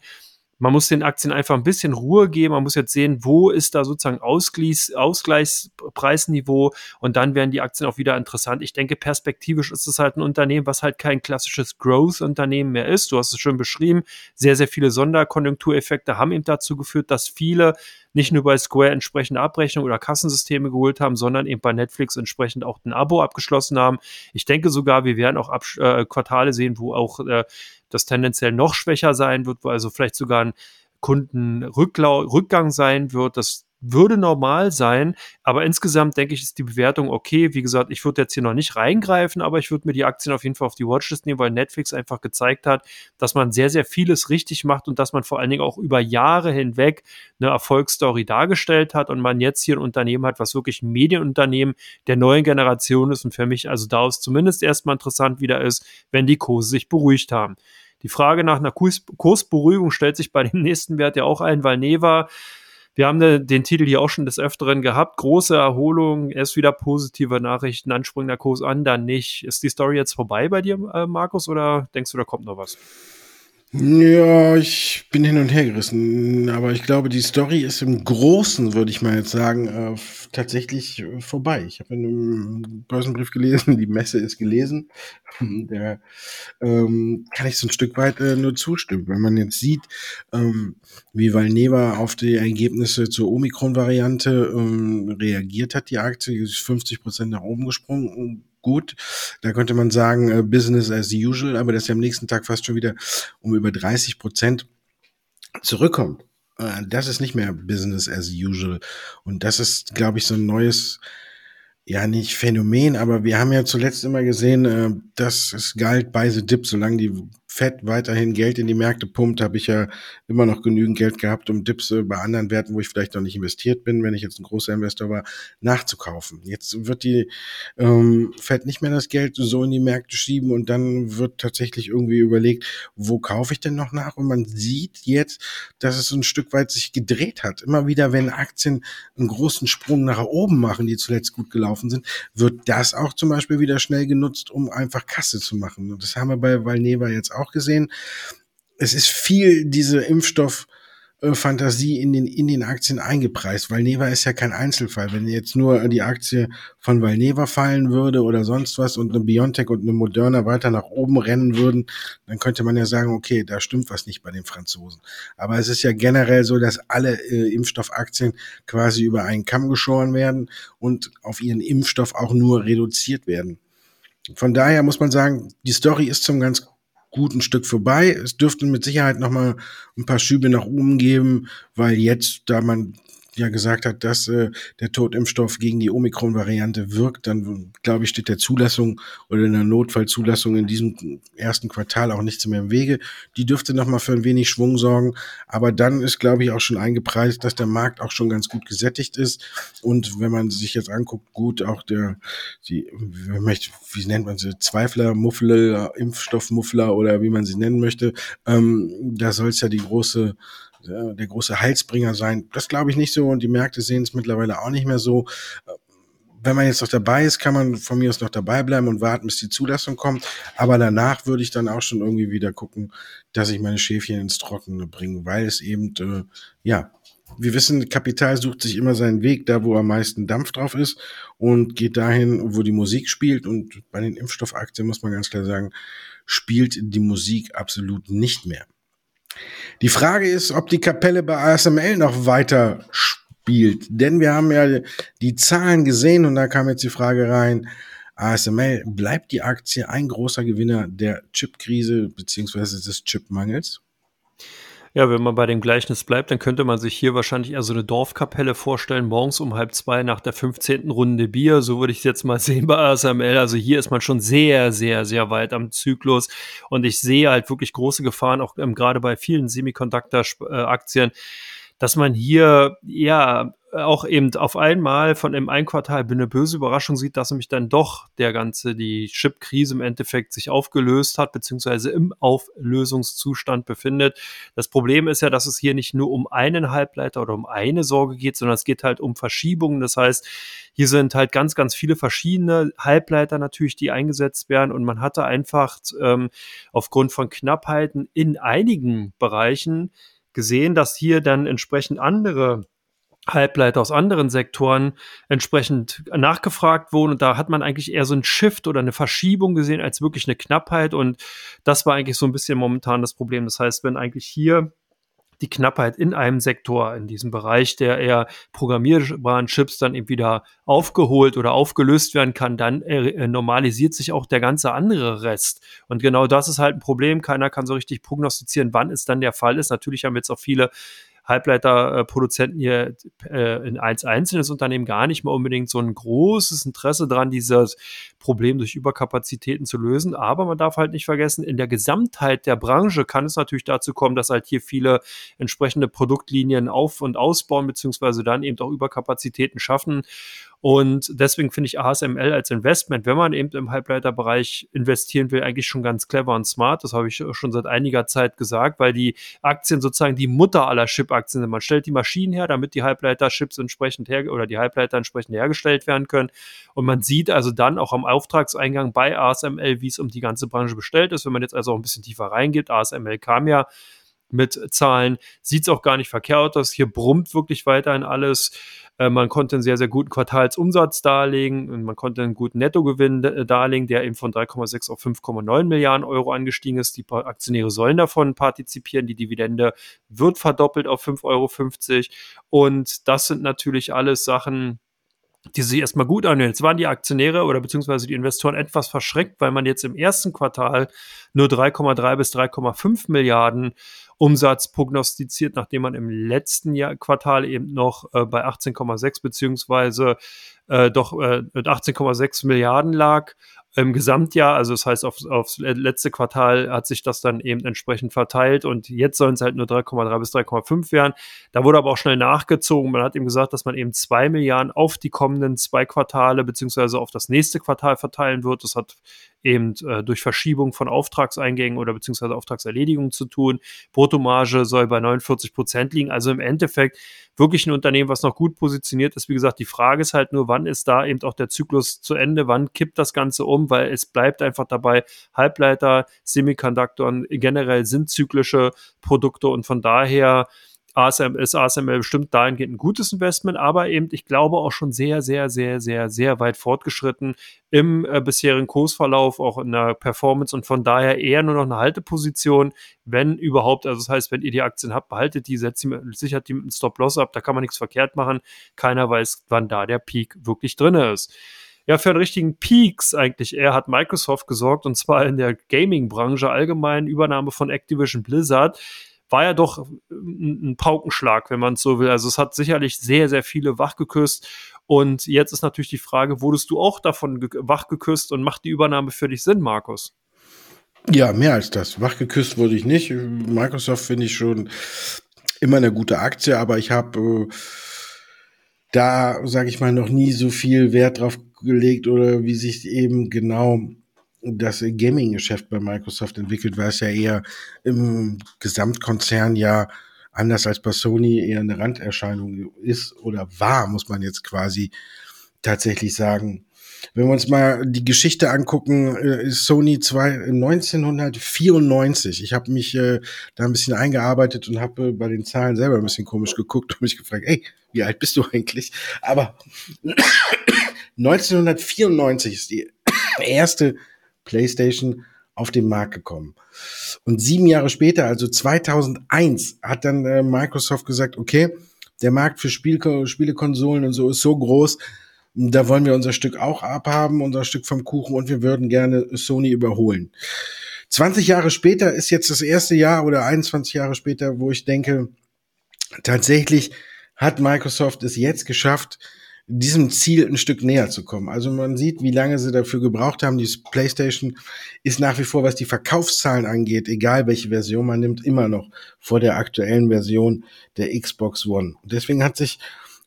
man muss den Aktien einfach ein bisschen Ruhe geben. Man muss jetzt sehen, wo ist da sozusagen Ausgleichs Ausgleichspreisniveau und dann werden die Aktien auch wieder interessant. Ich denke, perspektivisch ist es halt ein Unternehmen, was halt kein klassisches Growth-Unternehmen mehr ist. Du hast es schon beschrieben. Sehr, sehr viele Sonderkonjunktureffekte haben eben dazu geführt, dass viele nicht nur bei Square entsprechende Abrechnung oder Kassensysteme geholt haben, sondern eben bei Netflix entsprechend auch ein Abo abgeschlossen haben. Ich denke sogar, wir werden auch Abs äh, Quartale sehen, wo auch äh, das tendenziell noch schwächer sein wird, wo also vielleicht sogar ein Kundenrückgang sein wird. Das würde normal sein, aber insgesamt denke ich, ist die Bewertung okay. Wie gesagt, ich würde jetzt hier noch nicht reingreifen, aber ich würde mir die Aktien auf jeden Fall auf die Watchlist nehmen, weil Netflix einfach gezeigt hat, dass man sehr, sehr vieles richtig macht und dass man vor allen Dingen auch über Jahre hinweg eine Erfolgsstory dargestellt hat und man jetzt hier ein Unternehmen hat, was wirklich ein Medienunternehmen der neuen Generation ist und für mich also daraus zumindest erstmal interessant wieder ist, wenn die Kurse sich beruhigt haben. Die Frage nach einer Kurs Kursberuhigung stellt sich bei dem nächsten Wert ja auch ein, weil Neva wir haben den Titel hier auch schon des Öfteren gehabt. Große Erholung, erst wieder positive Nachrichten, anspringender Kurs an, dann nicht. Ist die Story jetzt vorbei bei dir, äh, Markus, oder denkst du, da kommt noch was? Ja, ich bin hin und her gerissen, aber ich glaube, die Story ist im Großen, würde ich mal jetzt sagen, äh, tatsächlich äh, vorbei. Ich habe in einem Börsenbrief gelesen, die Messe ist gelesen. Der ähm, kann ich so ein Stück weit äh, nur zustimmen. Wenn man jetzt sieht, ähm, wie Valneva auf die Ergebnisse zur Omikron-Variante ähm, reagiert hat, die Aktie ist 50 Prozent nach oben gesprungen gut. Da könnte man sagen, äh, Business as usual, aber dass er am nächsten Tag fast schon wieder um über 30 Prozent zurückkommt. Äh, das ist nicht mehr Business as usual. Und das ist, glaube ich, so ein neues, ja, nicht Phänomen, aber wir haben ja zuletzt immer gesehen, äh, dass es galt bei the dip, solange die Fett weiterhin Geld in die Märkte pumpt, habe ich ja immer noch genügend Geld gehabt, um Dips bei anderen Werten, wo ich vielleicht noch nicht investiert bin, wenn ich jetzt ein großer Investor war, nachzukaufen. Jetzt wird die ähm, Fed nicht mehr das Geld so in die Märkte schieben und dann wird tatsächlich irgendwie überlegt, wo kaufe ich denn noch nach? Und man sieht jetzt, dass es ein Stück weit sich gedreht hat. Immer wieder, wenn Aktien einen großen Sprung nach oben machen, die zuletzt gut gelaufen sind, wird das auch zum Beispiel wieder schnell genutzt, um einfach Kasse zu machen. Und das haben wir bei Valneva jetzt auch auch gesehen. es ist viel diese Impfstoff- Fantasie in den, in den Aktien eingepreist. Valneva ist ja kein Einzelfall. Wenn jetzt nur die Aktie von Valneva fallen würde oder sonst was und eine Biontech und eine Moderna weiter nach oben rennen würden, dann könnte man ja sagen, okay, da stimmt was nicht bei den Franzosen. Aber es ist ja generell so, dass alle äh, Impfstoffaktien quasi über einen Kamm geschoren werden und auf ihren Impfstoff auch nur reduziert werden. Von daher muss man sagen, die Story ist zum ganz guten Stück vorbei. Es dürfte mit Sicherheit noch mal ein paar Schübe nach oben geben, weil jetzt, da man ja gesagt hat, dass äh, der Totimpfstoff gegen die Omikron-Variante wirkt, dann glaube ich, steht der Zulassung oder der Notfallzulassung in diesem ersten Quartal auch nichts mehr im Wege. Die dürfte nochmal für ein wenig Schwung sorgen. Aber dann ist, glaube ich, auch schon eingepreist, dass der Markt auch schon ganz gut gesättigt ist. Und wenn man sich jetzt anguckt, gut, auch der, die, wie nennt man sie, Zweifler, Muffler, Impfstoffmuffler oder wie man sie nennen möchte, ähm, da soll es ja die große der große Heilsbringer sein. Das glaube ich nicht so und die Märkte sehen es mittlerweile auch nicht mehr so. Wenn man jetzt noch dabei ist, kann man von mir aus noch dabei bleiben und warten, bis die Zulassung kommt. Aber danach würde ich dann auch schon irgendwie wieder gucken, dass ich meine Schäfchen ins Trockene bringe, weil es eben, äh, ja, wir wissen, Kapital sucht sich immer seinen Weg da, wo am meisten Dampf drauf ist und geht dahin, wo die Musik spielt. Und bei den Impfstoffaktien muss man ganz klar sagen, spielt die Musik absolut nicht mehr. Die Frage ist, ob die Kapelle bei ASML noch weiter spielt. Denn wir haben ja die Zahlen gesehen und da kam jetzt die Frage rein, ASML, bleibt die Aktie ein großer Gewinner der Chipkrise beziehungsweise des Chipmangels? Ja, wenn man bei dem Gleichnis bleibt, dann könnte man sich hier wahrscheinlich eher so eine Dorfkapelle vorstellen, morgens um halb zwei nach der 15. Runde Bier. So würde ich es jetzt mal sehen bei ASML. Also hier ist man schon sehr, sehr, sehr weit am Zyklus. Und ich sehe halt wirklich große Gefahren, auch ähm, gerade bei vielen Semiconductor-Aktien, dass man hier ja auch eben auf einmal von im ein Quartal eine böse Überraschung sieht, dass nämlich dann doch der ganze, die Chip-Krise im Endeffekt sich aufgelöst hat, beziehungsweise im Auflösungszustand befindet. Das Problem ist ja, dass es hier nicht nur um einen Halbleiter oder um eine Sorge geht, sondern es geht halt um Verschiebungen. Das heißt, hier sind halt ganz, ganz viele verschiedene Halbleiter natürlich, die eingesetzt werden und man hatte einfach ähm, aufgrund von Knappheiten in einigen Bereichen gesehen, dass hier dann entsprechend andere Halbleiter aus anderen Sektoren entsprechend nachgefragt wurden. Und da hat man eigentlich eher so ein Shift oder eine Verschiebung gesehen als wirklich eine Knappheit. Und das war eigentlich so ein bisschen momentan das Problem. Das heißt, wenn eigentlich hier die Knappheit in einem Sektor, in diesem Bereich der eher programmierbaren Chips dann eben wieder aufgeholt oder aufgelöst werden kann, dann äh, normalisiert sich auch der ganze andere Rest. Und genau das ist halt ein Problem. Keiner kann so richtig prognostizieren, wann es dann der Fall ist. Natürlich haben jetzt auch viele Halbleiterproduzenten hier äh, in als einzelnes Unternehmen gar nicht mal unbedingt so ein großes Interesse daran, dieses Problem durch Überkapazitäten zu lösen. Aber man darf halt nicht vergessen, in der Gesamtheit der Branche kann es natürlich dazu kommen, dass halt hier viele entsprechende Produktlinien auf- und ausbauen, beziehungsweise dann eben auch Überkapazitäten schaffen. Und deswegen finde ich ASML als Investment, wenn man eben im Halbleiterbereich investieren will, eigentlich schon ganz clever und smart. Das habe ich schon seit einiger Zeit gesagt, weil die Aktien sozusagen die Mutter aller Chip-Aktien sind. Man stellt die Maschinen her, damit die Halbleiter-Chips entsprechend her oder die Halbleiter entsprechend hergestellt werden können. Und man sieht also dann auch am Auftragseingang bei ASML, wie es um die ganze Branche bestellt ist. Wenn man jetzt also auch ein bisschen tiefer reingeht, ASML kam ja mit Zahlen, sieht es auch gar nicht verkehrt aus. Hier brummt wirklich weiterhin alles. Äh, man konnte einen sehr, sehr guten Quartalsumsatz darlegen und man konnte einen guten Nettogewinn äh, darlegen, der eben von 3,6 auf 5,9 Milliarden Euro angestiegen ist. Die Aktionäre sollen davon partizipieren. Die Dividende wird verdoppelt auf 5,50 Euro. Und das sind natürlich alles Sachen, die sich erstmal gut anhören. Jetzt waren die Aktionäre oder beziehungsweise die Investoren etwas verschreckt, weil man jetzt im ersten Quartal nur 3,3 bis 3,5 Milliarden Umsatz prognostiziert, nachdem man im letzten Jahr, Quartal eben noch äh, bei 18,6 beziehungsweise äh, doch äh, mit 18,6 Milliarden lag im Gesamtjahr, also das heißt, auf, aufs letzte Quartal hat sich das dann eben entsprechend verteilt und jetzt sollen es halt nur 3,3 bis 3,5 werden. Da wurde aber auch schnell nachgezogen. Man hat eben gesagt, dass man eben zwei Milliarden auf die kommenden zwei Quartale beziehungsweise auf das nächste Quartal verteilen wird. Das hat eben äh, durch Verschiebung von Auftragseingängen oder beziehungsweise Auftragserledigungen zu tun. Bruttomarge soll bei 49 Prozent liegen. Also im Endeffekt wirklich ein Unternehmen, was noch gut positioniert ist. Wie gesagt, die Frage ist halt nur, wann ist da eben auch der Zyklus zu Ende? Wann kippt das Ganze um? Weil es bleibt einfach dabei, Halbleiter, Semikonduktoren generell sind zyklische Produkte und von daher ASM, ist ASML bestimmt dahingehend ein gutes Investment, aber eben, ich glaube, auch schon sehr, sehr, sehr, sehr, sehr weit fortgeschritten im äh, bisherigen Kursverlauf, auch in der Performance und von daher eher nur noch eine Halteposition, wenn überhaupt. Also das heißt, wenn ihr die Aktien habt, behaltet die, setzt sie, sichert die mit einem Stop-Loss ab, da kann man nichts verkehrt machen. Keiner weiß, wann da der Peak wirklich drin ist ja, für einen richtigen Peaks eigentlich eher hat Microsoft gesorgt und zwar in der Gaming-Branche allgemein, Übernahme von Activision Blizzard war ja doch ein, ein Paukenschlag, wenn man es so will. Also es hat sicherlich sehr, sehr viele wachgeküsst. Und jetzt ist natürlich die Frage, wurdest du auch davon wachgeküsst und macht die Übernahme für dich Sinn, Markus? Ja, mehr als das. Wachgeküsst wurde ich nicht. Microsoft finde ich schon immer eine gute Aktie, aber ich habe äh, da, sage ich mal, noch nie so viel Wert drauf gelegt oder wie sich eben genau das Gaming-Geschäft bei Microsoft entwickelt, weil es ja eher im Gesamtkonzern ja anders als bei Sony eher eine Randerscheinung ist oder war, muss man jetzt quasi tatsächlich sagen. Wenn wir uns mal die Geschichte angucken, äh, ist Sony zwei, 1994. Ich habe mich äh, da ein bisschen eingearbeitet und habe äh, bei den Zahlen selber ein bisschen komisch geguckt und mich gefragt, ey, wie alt bist du eigentlich? Aber 1994 ist die erste PlayStation auf den Markt gekommen. Und sieben Jahre später, also 2001, hat dann äh, Microsoft gesagt, okay, der Markt für Spiel Spielekonsolen und so ist so groß, da wollen wir unser Stück auch abhaben, unser Stück vom Kuchen und wir würden gerne Sony überholen. 20 Jahre später ist jetzt das erste Jahr oder 21 Jahre später, wo ich denke, tatsächlich hat Microsoft es jetzt geschafft, diesem Ziel ein Stück näher zu kommen. Also man sieht, wie lange sie dafür gebraucht haben. Die PlayStation ist nach wie vor, was die Verkaufszahlen angeht, egal welche Version man nimmt, immer noch vor der aktuellen Version der Xbox One. deswegen hat sich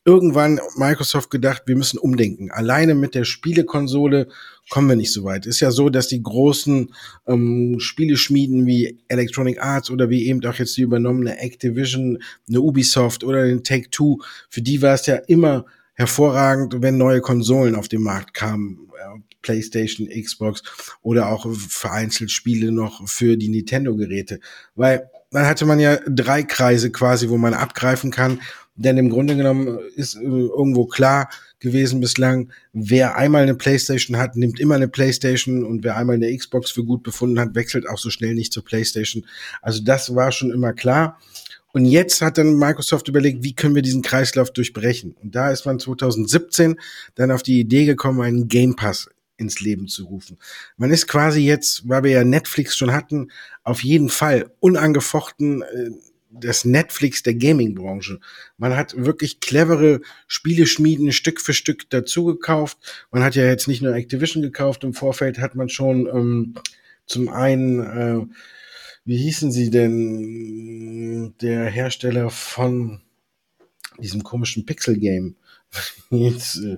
irgendwann Microsoft gedacht, wir müssen umdenken. Alleine mit der Spielekonsole kommen wir nicht so weit. Ist ja so, dass die großen ähm, Spieleschmieden wie Electronic Arts oder wie eben auch jetzt die übernommene Activision, eine Ubisoft oder den Take-Two, für die war es ja immer hervorragend, wenn neue Konsolen auf den Markt kamen. PlayStation, Xbox oder auch vereinzelt Spiele noch für die Nintendo-Geräte. Weil dann hatte man ja drei Kreise quasi, wo man abgreifen kann. Denn im Grunde genommen ist äh, irgendwo klar gewesen bislang, wer einmal eine PlayStation hat, nimmt immer eine PlayStation und wer einmal eine Xbox für gut befunden hat, wechselt auch so schnell nicht zur PlayStation. Also das war schon immer klar. Und jetzt hat dann Microsoft überlegt, wie können wir diesen Kreislauf durchbrechen? Und da ist man 2017 dann auf die Idee gekommen, einen Game Pass ins Leben zu rufen. Man ist quasi jetzt, weil wir ja Netflix schon hatten, auf jeden Fall unangefochten äh, das Netflix der Gaming-Branche. Man hat wirklich clevere Spieleschmieden Stück für Stück dazu gekauft. Man hat ja jetzt nicht nur Activision gekauft, im Vorfeld hat man schon ähm, zum einen äh, wie hießen sie denn, der Hersteller von diesem komischen Pixel-Game? Jetzt äh,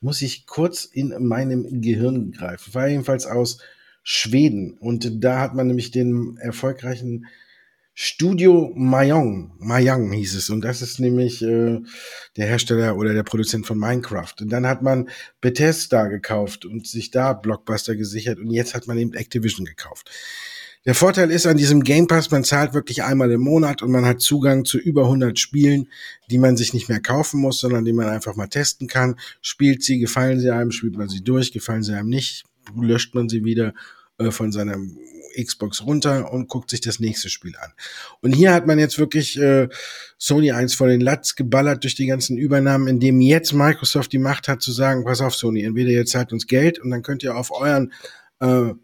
muss ich kurz in meinem Gehirn greifen. War jedenfalls aus Schweden. Und da hat man nämlich den erfolgreichen Studio Mayong, Mayang hieß es. Und das ist nämlich äh, der Hersteller oder der Produzent von Minecraft. Und dann hat man Bethesda gekauft und sich da Blockbuster gesichert. Und jetzt hat man eben Activision gekauft. Der Vorteil ist an diesem Game Pass, man zahlt wirklich einmal im Monat und man hat Zugang zu über 100 Spielen, die man sich nicht mehr kaufen muss, sondern die man einfach mal testen kann. Spielt sie, gefallen sie einem, spielt man sie durch, gefallen sie einem nicht, löscht man sie wieder äh, von seinem Xbox runter und guckt sich das nächste Spiel an. Und hier hat man jetzt wirklich äh, Sony eins vor den Latz geballert durch die ganzen Übernahmen, indem jetzt Microsoft die Macht hat zu sagen, pass auf Sony, entweder ihr zahlt uns Geld und dann könnt ihr auf euren äh,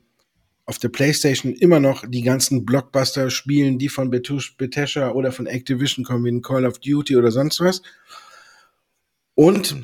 auf der PlayStation immer noch die ganzen Blockbuster spielen, die von Bethesda oder von Activision kommen, wie in Call of Duty oder sonst was. Und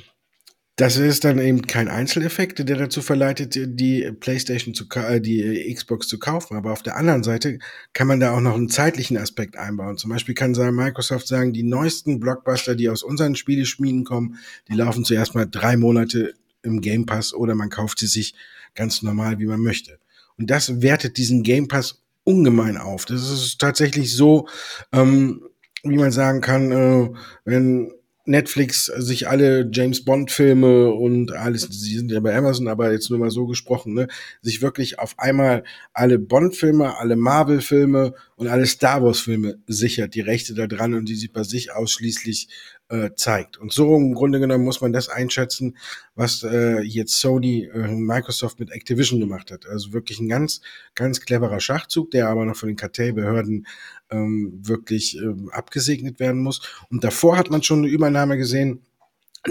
das ist dann eben kein Einzeleffekt, der dazu verleitet, die PlayStation zu, äh, die Xbox zu kaufen. Aber auf der anderen Seite kann man da auch noch einen zeitlichen Aspekt einbauen. Zum Beispiel kann Microsoft sagen, die neuesten Blockbuster, die aus unseren Spieleschmieden kommen, die laufen zuerst mal drei Monate im Game Pass oder man kauft sie sich ganz normal, wie man möchte. Und das wertet diesen Game Pass ungemein auf. Das ist tatsächlich so, ähm, wie man sagen kann, äh, wenn Netflix sich alle James Bond Filme und alles, sie sind ja bei Amazon, aber jetzt nur mal so gesprochen, ne, sich wirklich auf einmal alle Bond Filme, alle Marvel Filme und alle Star Wars Filme sichert, die Rechte da dran und die sie bei sich ausschließlich äh, zeigt. Und so im Grunde genommen muss man das einschätzen, was äh, jetzt Sony, äh, Microsoft mit Activision gemacht hat. Also wirklich ein ganz, ganz cleverer Schachzug, der aber noch von den Kartellbehörden ähm, wirklich ähm, abgesegnet werden muss. Und davor hat man schon eine Übernahme gesehen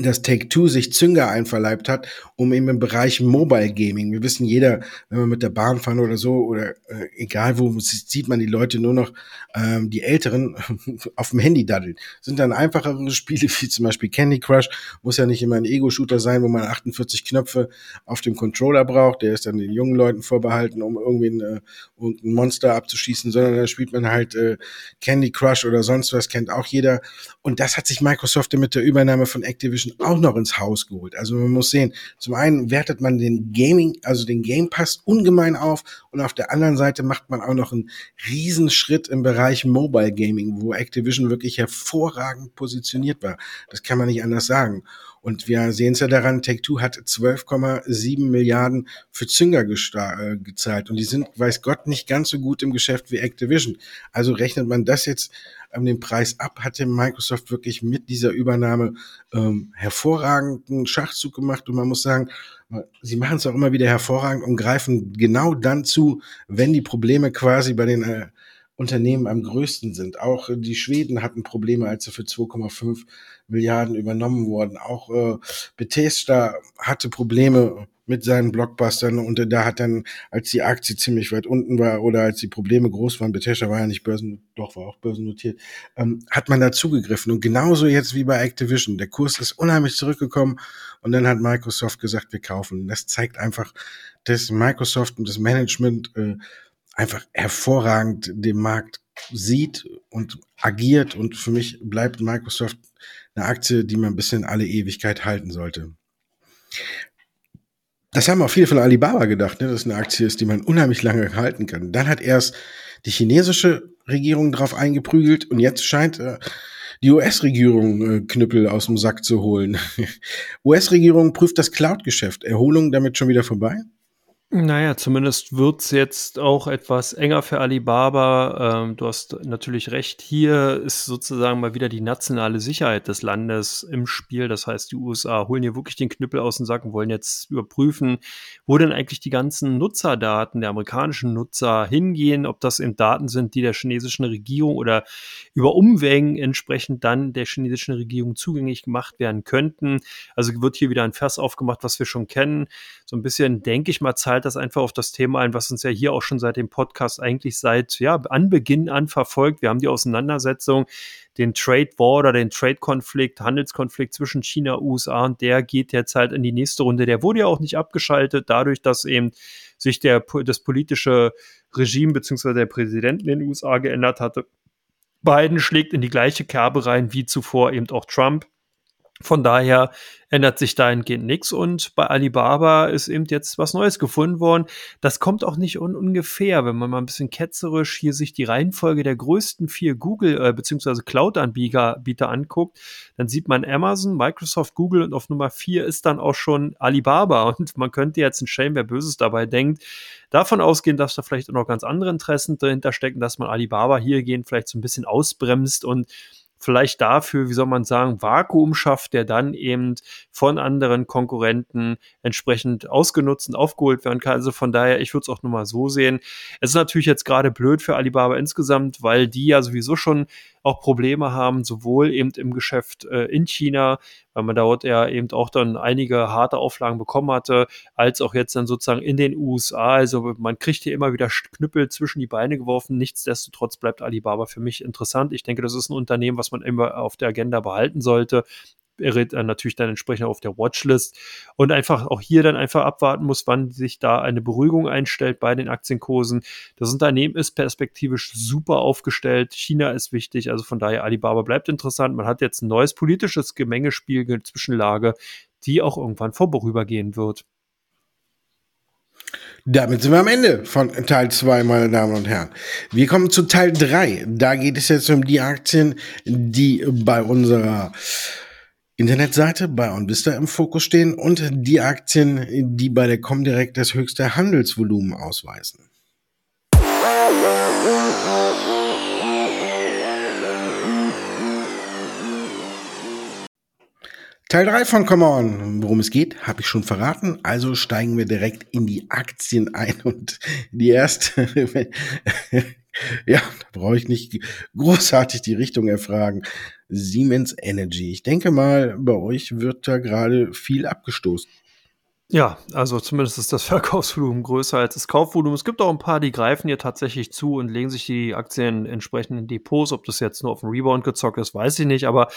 dass Take-Two sich Zünger einverleibt hat, um eben im Bereich Mobile Gaming. Wir wissen jeder, wenn man mit der Bahn fahren oder so oder äh, egal wo, sieht man die Leute nur noch, ähm, die Älteren auf dem Handy daddeln. Sind dann einfachere Spiele wie zum Beispiel Candy Crush, muss ja nicht immer ein Ego-Shooter sein, wo man 48 Knöpfe auf dem Controller braucht. Der ist dann den jungen Leuten vorbehalten, um irgendwie ein, äh, ein Monster abzuschießen, sondern da spielt man halt äh, Candy Crush oder sonst was, kennt auch jeder. Und das hat sich Microsoft mit der Übernahme von Activision Activision auch noch ins Haus geholt. Also man muss sehen, zum einen wertet man den Gaming, also den Game Pass ungemein auf und auf der anderen Seite macht man auch noch einen Riesenschritt im Bereich Mobile Gaming, wo Activision wirklich hervorragend positioniert war. Das kann man nicht anders sagen. Und wir sehen es ja daran, Take-Two hat 12,7 Milliarden für Zünger äh, gezahlt. Und die sind, weiß Gott, nicht ganz so gut im Geschäft wie Activision. Also rechnet man das jetzt an den Preis ab, hatte Microsoft wirklich mit dieser Übernahme ähm, hervorragenden Schachzug gemacht. Und man muss sagen, sie machen es auch immer wieder hervorragend und greifen genau dann zu, wenn die Probleme quasi bei den äh, Unternehmen am größten sind. Auch äh, die Schweden hatten Probleme, als sie für 2,5 Milliarden übernommen wurden. Auch äh, Bethesda hatte Probleme mit seinen Blockbustern und da hat dann, als die Aktie ziemlich weit unten war oder als die Probleme groß waren, Bethesda war ja nicht börsen, doch war auch börsennotiert, ähm, hat man da zugegriffen und genauso jetzt wie bei Activision. Der Kurs ist unheimlich zurückgekommen und dann hat Microsoft gesagt, wir kaufen. Das zeigt einfach, dass Microsoft und das Management äh, einfach hervorragend den Markt sieht und agiert und für mich bleibt Microsoft eine Aktie, die man bis in alle Ewigkeit halten sollte. Das haben auch viele von Alibaba gedacht, ne, dass es eine Aktie ist, die man unheimlich lange halten kann. Dann hat erst die chinesische Regierung drauf eingeprügelt und jetzt scheint äh, die US-Regierung äh, Knüppel aus dem Sack zu holen. US-Regierung prüft das Cloud-Geschäft. Erholung damit schon wieder vorbei? Naja, zumindest wird's jetzt auch etwas enger für Alibaba. Ähm, du hast natürlich recht, hier ist sozusagen mal wieder die nationale Sicherheit des Landes im Spiel. Das heißt, die USA holen hier wirklich den Knüppel aus dem Sack und wollen jetzt überprüfen, wo denn eigentlich die ganzen Nutzerdaten der amerikanischen Nutzer hingehen, ob das eben Daten sind, die der chinesischen Regierung oder über Umwegen entsprechend dann der chinesischen Regierung zugänglich gemacht werden könnten. Also wird hier wieder ein Vers aufgemacht, was wir schon kennen. So ein bisschen, denke ich mal, zahlt das einfach auf das Thema ein, was uns ja hier auch schon seit dem Podcast eigentlich seit ja, Anbeginn an verfolgt. Wir haben die Auseinandersetzung, den Trade War oder den Trade-Konflikt, Handelskonflikt zwischen China USA und der geht jetzt halt in die nächste Runde. Der wurde ja auch nicht abgeschaltet, dadurch, dass eben sich der, das politische Regime bzw. der Präsident in den USA geändert hatte. Biden schlägt in die gleiche Kerbe rein wie zuvor eben auch Trump. Von daher ändert sich dahingehend nichts. Und bei Alibaba ist eben jetzt was Neues gefunden worden. Das kommt auch nicht un ungefähr, wenn man mal ein bisschen ketzerisch hier sich die Reihenfolge der größten vier Google- äh, bzw. Cloud-Anbieter anguckt, dann sieht man Amazon, Microsoft, Google und auf Nummer vier ist dann auch schon Alibaba. Und man könnte jetzt ein Shame, wer Böses dabei denkt, davon ausgehen, dass da vielleicht auch noch ganz andere Interessen dahinter stecken, dass man Alibaba hier gehen vielleicht so ein bisschen ausbremst und vielleicht dafür, wie soll man sagen, Vakuum schafft, der dann eben von anderen Konkurrenten entsprechend ausgenutzt und aufgeholt werden kann. Also von daher, ich würde es auch nur mal so sehen. Es ist natürlich jetzt gerade blöd für Alibaba insgesamt, weil die ja sowieso schon auch Probleme haben, sowohl eben im Geschäft äh, in China, weil man dort ja eben auch dann einige harte Auflagen bekommen hatte, als auch jetzt dann sozusagen in den USA. Also man kriegt hier immer wieder Knüppel zwischen die Beine geworfen. Nichtsdestotrotz bleibt Alibaba für mich interessant. Ich denke, das ist ein Unternehmen, was man immer auf der Agenda behalten sollte er äh, natürlich dann entsprechend auf der Watchlist und einfach auch hier dann einfach abwarten muss, wann sich da eine Beruhigung einstellt bei den Aktienkursen. Das Unternehmen ist perspektivisch super aufgestellt. China ist wichtig, also von daher Alibaba bleibt interessant. Man hat jetzt ein neues politisches Gemengespiel, Zwischenlage, die auch irgendwann vorübergehen wird. Damit sind wir am Ende von Teil 2, meine Damen und Herren. Wir kommen zu Teil 3. Da geht es jetzt um die Aktien, die bei unserer Internetseite bei OnVista im Fokus stehen und die Aktien, die bei der Comdirect das höchste Handelsvolumen ausweisen. Teil 3 von Come On. Worum es geht, habe ich schon verraten. Also steigen wir direkt in die Aktien ein. Und die erste, ja, da brauche ich nicht großartig die Richtung erfragen. Siemens Energy. Ich denke mal, bei euch wird da gerade viel abgestoßen. Ja, also zumindest ist das Verkaufsvolumen größer als das Kaufvolumen. Es gibt auch ein paar, die greifen hier tatsächlich zu und legen sich die Aktien entsprechend in Depots. Ob das jetzt nur auf den Rebound gezockt ist, weiß ich nicht. Aber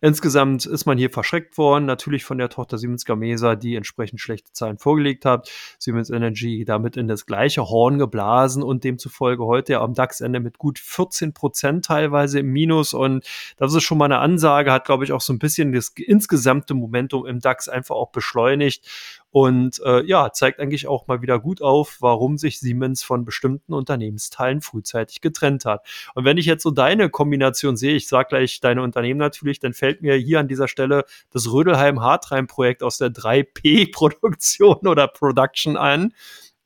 insgesamt ist man hier verschreckt worden. Natürlich von der Tochter Siemens Gamesa, die entsprechend schlechte Zahlen vorgelegt hat. Siemens Energy damit in das gleiche Horn geblasen und demzufolge heute am DAX-Ende mit gut 14 Prozent teilweise im Minus. Und das ist schon mal eine Ansage, hat, glaube ich, auch so ein bisschen das insgesamte Momentum im DAX einfach auch beschleunigt. Und äh, ja, zeigt eigentlich auch mal wieder gut auf, warum sich Siemens von bestimmten Unternehmensteilen frühzeitig getrennt hat. Und wenn ich jetzt so deine Kombination sehe, ich sage gleich deine Unternehmen natürlich, dann fällt mir hier an dieser Stelle das Rödelheim-Hartreim-Projekt aus der 3P-Produktion oder Production an.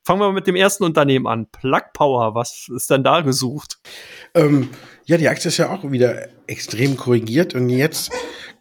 Fangen wir mit dem ersten Unternehmen an. Plug Power, was ist denn da gesucht? Ähm, ja, die Aktie ist ja auch wieder extrem korrigiert und jetzt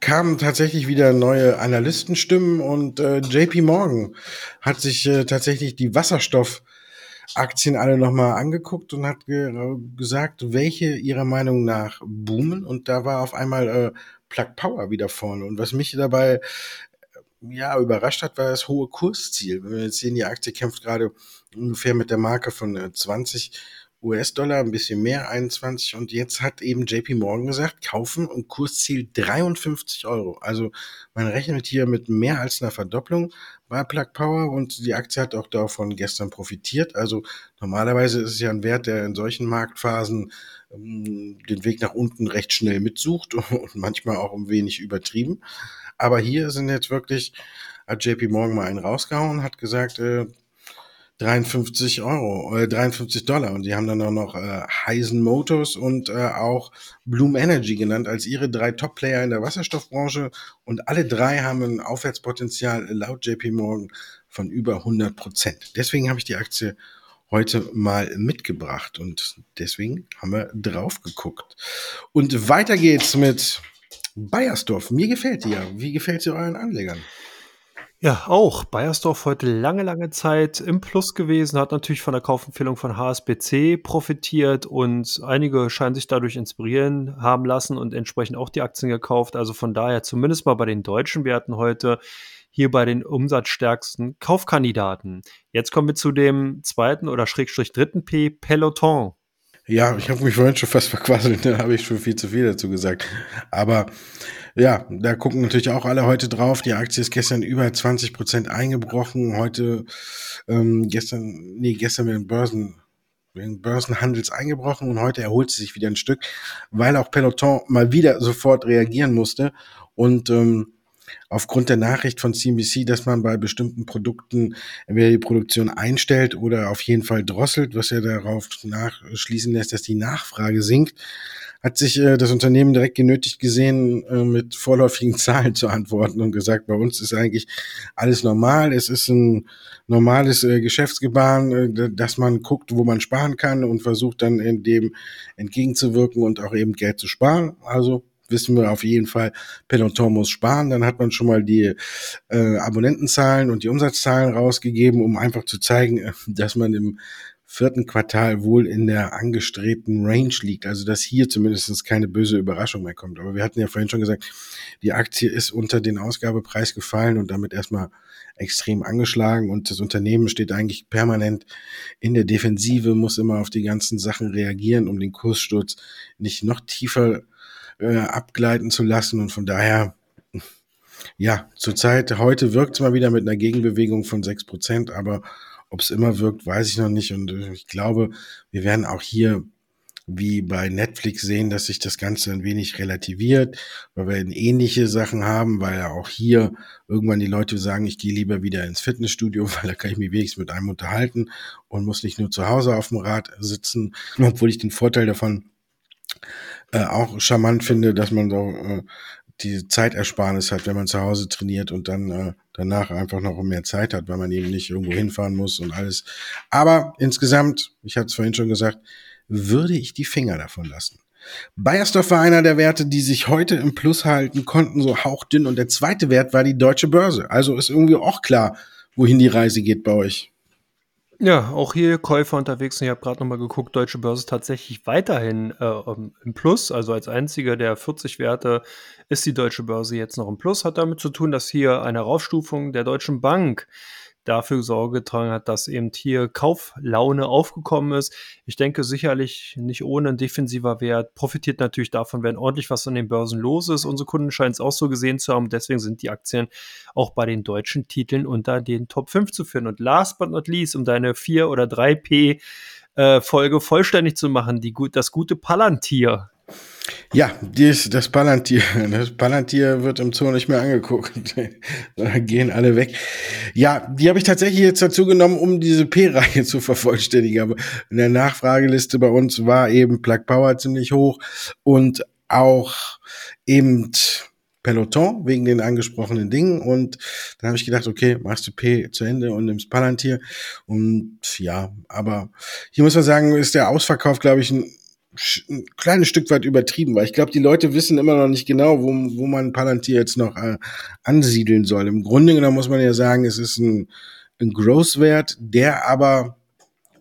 kamen tatsächlich wieder neue Analystenstimmen und äh, JP Morgan hat sich äh, tatsächlich die Wasserstoffaktien alle nochmal angeguckt und hat ge gesagt, welche ihrer Meinung nach boomen und da war auf einmal äh, Plug Power wieder vorne und was mich dabei äh, ja, überrascht hat, war das hohe Kursziel. Wenn wir jetzt sehen, die Aktie kämpft gerade ungefähr mit der Marke von 20 äh, US-Dollar, ein bisschen mehr, 21. Und jetzt hat eben JP Morgan gesagt, kaufen und Kursziel 53 Euro. Also man rechnet hier mit mehr als einer Verdopplung bei Plug Power und die Aktie hat auch davon gestern profitiert. Also normalerweise ist es ja ein Wert, der in solchen Marktphasen ähm, den Weg nach unten recht schnell mitsucht und manchmal auch ein wenig übertrieben. Aber hier sind jetzt wirklich, hat JP Morgan mal einen rausgehauen, hat gesagt, äh, 53 Euro, äh, 53 Dollar. Und die haben dann auch noch äh, Heisen Motors und äh, auch Bloom Energy genannt als ihre drei Top-Player in der Wasserstoffbranche. Und alle drei haben ein Aufwärtspotenzial laut JP Morgan von über 100 Prozent. Deswegen habe ich die Aktie heute mal mitgebracht und deswegen haben wir drauf geguckt. Und weiter geht's mit Bayersdorf. Mir gefällt die ja. Wie gefällt sie euren Anlegern? Ja, auch. Bayersdorf heute lange, lange Zeit im Plus gewesen, hat natürlich von der Kaufempfehlung von HSBC profitiert und einige scheinen sich dadurch inspirieren haben lassen und entsprechend auch die Aktien gekauft. Also von daher zumindest mal bei den deutschen Werten heute hier bei den umsatzstärksten Kaufkandidaten. Jetzt kommen wir zu dem zweiten oder Schrägstrich dritten P, Peloton. Ja, ich habe mich vorhin schon fast verquasselt, da habe ich schon viel zu viel dazu gesagt. Aber ja, da gucken natürlich auch alle heute drauf. Die Aktie ist gestern über 20 Prozent eingebrochen. Heute, ähm, gestern, nee, gestern mit den Börsen, den Börsenhandels eingebrochen und heute erholt sie sich wieder ein Stück, weil auch Peloton mal wieder sofort reagieren musste und ähm, aufgrund der Nachricht von CNBC, dass man bei bestimmten Produkten entweder die Produktion einstellt oder auf jeden Fall drosselt, was ja darauf nachschließen lässt, dass die Nachfrage sinkt, hat sich äh, das Unternehmen direkt genötigt gesehen, äh, mit vorläufigen Zahlen zu antworten und gesagt, bei uns ist eigentlich alles normal. Es ist ein normales äh, Geschäftsgebaren, äh, dass man guckt, wo man sparen kann und versucht dann in dem entgegenzuwirken und auch eben Geld zu sparen. Also wissen wir auf jeden Fall, Peloton muss sparen. Dann hat man schon mal die äh, Abonnentenzahlen und die Umsatzzahlen rausgegeben, um einfach zu zeigen, äh, dass man im vierten Quartal wohl in der angestrebten Range liegt. Also dass hier zumindest keine böse Überraschung mehr kommt. Aber wir hatten ja vorhin schon gesagt, die Aktie ist unter den Ausgabepreis gefallen und damit erstmal extrem angeschlagen und das Unternehmen steht eigentlich permanent in der Defensive, muss immer auf die ganzen Sachen reagieren, um den Kurssturz nicht noch tiefer äh, abgleiten zu lassen und von daher ja, zurzeit, heute wirkt es mal wieder mit einer Gegenbewegung von sechs Prozent, aber ob es immer wirkt, weiß ich noch nicht. Und äh, ich glaube, wir werden auch hier wie bei Netflix sehen, dass sich das Ganze ein wenig relativiert, weil wir ähnliche Sachen haben, weil auch hier irgendwann die Leute sagen, ich gehe lieber wieder ins Fitnessstudio, weil da kann ich mich wenigstens mit einem unterhalten und muss nicht nur zu Hause auf dem Rad sitzen, obwohl ich den Vorteil davon äh, auch charmant finde, dass man so äh, die Zeitersparnis hat, wenn man zu Hause trainiert und dann äh, danach einfach noch mehr Zeit hat, weil man eben nicht irgendwo hinfahren muss und alles. Aber insgesamt, ich hatte es vorhin schon gesagt, würde ich die Finger davon lassen. Bayersdorf war einer der Werte, die sich heute im Plus halten konnten, so hauchdünn. Und der zweite Wert war die deutsche Börse. Also ist irgendwie auch klar, wohin die Reise geht bei euch. Ja, auch hier Käufer unterwegs. Ich habe gerade nochmal geguckt, Deutsche Börse tatsächlich weiterhin äh, im Plus. Also als einziger der 40 Werte ist die Deutsche Börse jetzt noch im Plus. Hat damit zu tun, dass hier eine Raufstufung der Deutschen Bank dafür Sorge getragen hat, dass eben hier Kauflaune aufgekommen ist. Ich denke sicherlich nicht ohne ein defensiver Wert, profitiert natürlich davon, wenn ordentlich was an den Börsen los ist. Unsere Kunden scheinen es auch so gesehen zu haben. Deswegen sind die Aktien auch bei den deutschen Titeln unter den Top 5 zu führen. Und last but not least, um deine 4 oder 3P äh, Folge vollständig zu machen, die, das gute Palantir ja, dies, das Palantir. Das Palantir wird im Zoo nicht mehr angeguckt. da gehen alle weg. Ja, die habe ich tatsächlich jetzt dazu genommen, um diese P-Reihe zu vervollständigen. Aber in der Nachfrageliste bei uns war eben Plug Power ziemlich hoch und auch eben Peloton wegen den angesprochenen Dingen. Und dann habe ich gedacht, okay, machst du P zu Ende und nimmst Palantir. Und ja, aber hier muss man sagen, ist der Ausverkauf, glaube ich, ein ein kleines Stück weit übertrieben, weil ich glaube, die Leute wissen immer noch nicht genau, wo, wo man Palantir jetzt noch äh, ansiedeln soll. Im Grunde genommen muss man ja sagen, es ist ein, ein Growth-Wert, der aber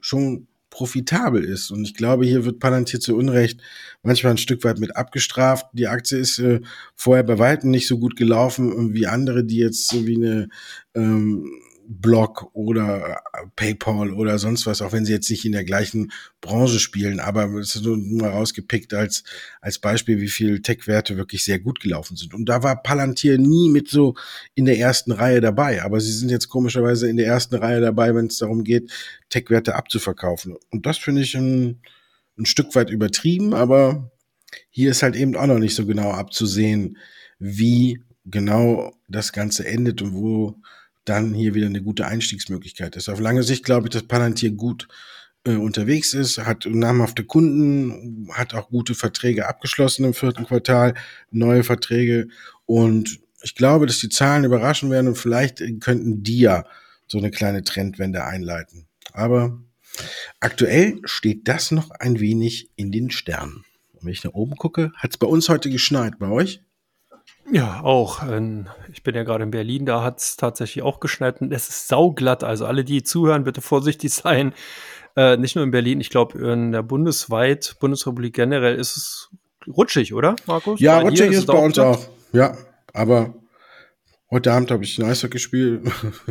schon profitabel ist. Und ich glaube, hier wird Palantir zu Unrecht manchmal ein Stück weit mit abgestraft. Die Aktie ist äh, vorher bei weitem nicht so gut gelaufen wie andere, die jetzt so wie eine ähm, Block oder äh, PayPal oder sonst was, auch wenn sie jetzt nicht in der gleichen Branche spielen, aber es ist nur mal rausgepickt als, als Beispiel, wie viel Tech-Werte wirklich sehr gut gelaufen sind. Und da war Palantir nie mit so in der ersten Reihe dabei, aber sie sind jetzt komischerweise in der ersten Reihe dabei, wenn es darum geht, Tech-Werte abzuverkaufen. Und das finde ich ein, ein Stück weit übertrieben, aber hier ist halt eben auch noch nicht so genau abzusehen, wie genau das Ganze endet und wo dann hier wieder eine gute Einstiegsmöglichkeit ist. Auf lange Sicht glaube ich, dass Palantir gut äh, unterwegs ist, hat namhafte Kunden, hat auch gute Verträge abgeschlossen im vierten Quartal, neue Verträge und ich glaube, dass die Zahlen überraschen werden und vielleicht könnten die ja so eine kleine Trendwende einleiten. Aber aktuell steht das noch ein wenig in den Sternen. Und wenn ich nach oben gucke, hat es bei uns heute geschneit. Bei euch? Ja, auch. Ähm, ich bin ja gerade in Berlin, da hat es tatsächlich auch geschneit und es ist sauglatt. Also alle, die zuhören, bitte vorsichtig sein. Äh, nicht nur in Berlin, ich glaube, in der bundesweit, Bundesrepublik generell ist es rutschig, oder, Markus? Ja, bei rutschig ist, ist bei uns auch. Ja, aber Heute Abend habe ich ein Eishockey gespielt.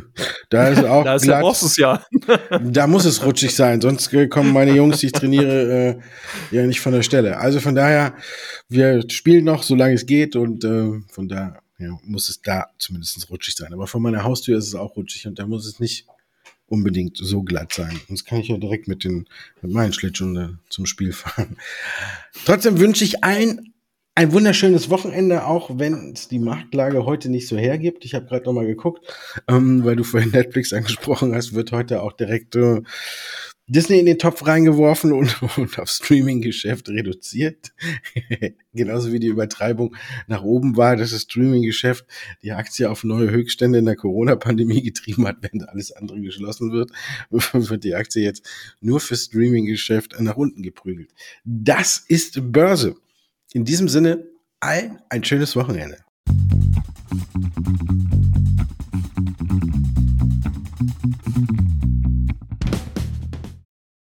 da ist auch da ist glatt. Es ja. da muss es rutschig sein, sonst kommen meine Jungs, die ich trainiere, äh, ja nicht von der Stelle. Also von daher, wir spielen noch, solange es geht und äh, von da ja, muss es da zumindest rutschig sein. Aber vor meiner Haustür ist es auch rutschig und da muss es nicht unbedingt so glatt sein. Sonst kann ich ja direkt mit den mit meinen Schlittschuhen äh, zum Spiel fahren. Trotzdem wünsche ich allen ein wunderschönes Wochenende, auch wenn es die Marktlage heute nicht so hergibt. Ich habe gerade noch mal geguckt, ähm, weil du vorhin Netflix angesprochen hast, wird heute auch direkt äh, Disney in den Topf reingeworfen und, und auf Streaming-Geschäft reduziert. Genauso wie die Übertreibung nach oben war, dass das Streaming-Geschäft die Aktie auf neue Höchststände in der Corona-Pandemie getrieben hat, wenn alles andere geschlossen wird, wird die Aktie jetzt nur für Streaming-Geschäft nach unten geprügelt. Das ist Börse. In diesem Sinne, allen ein schönes Wochenende.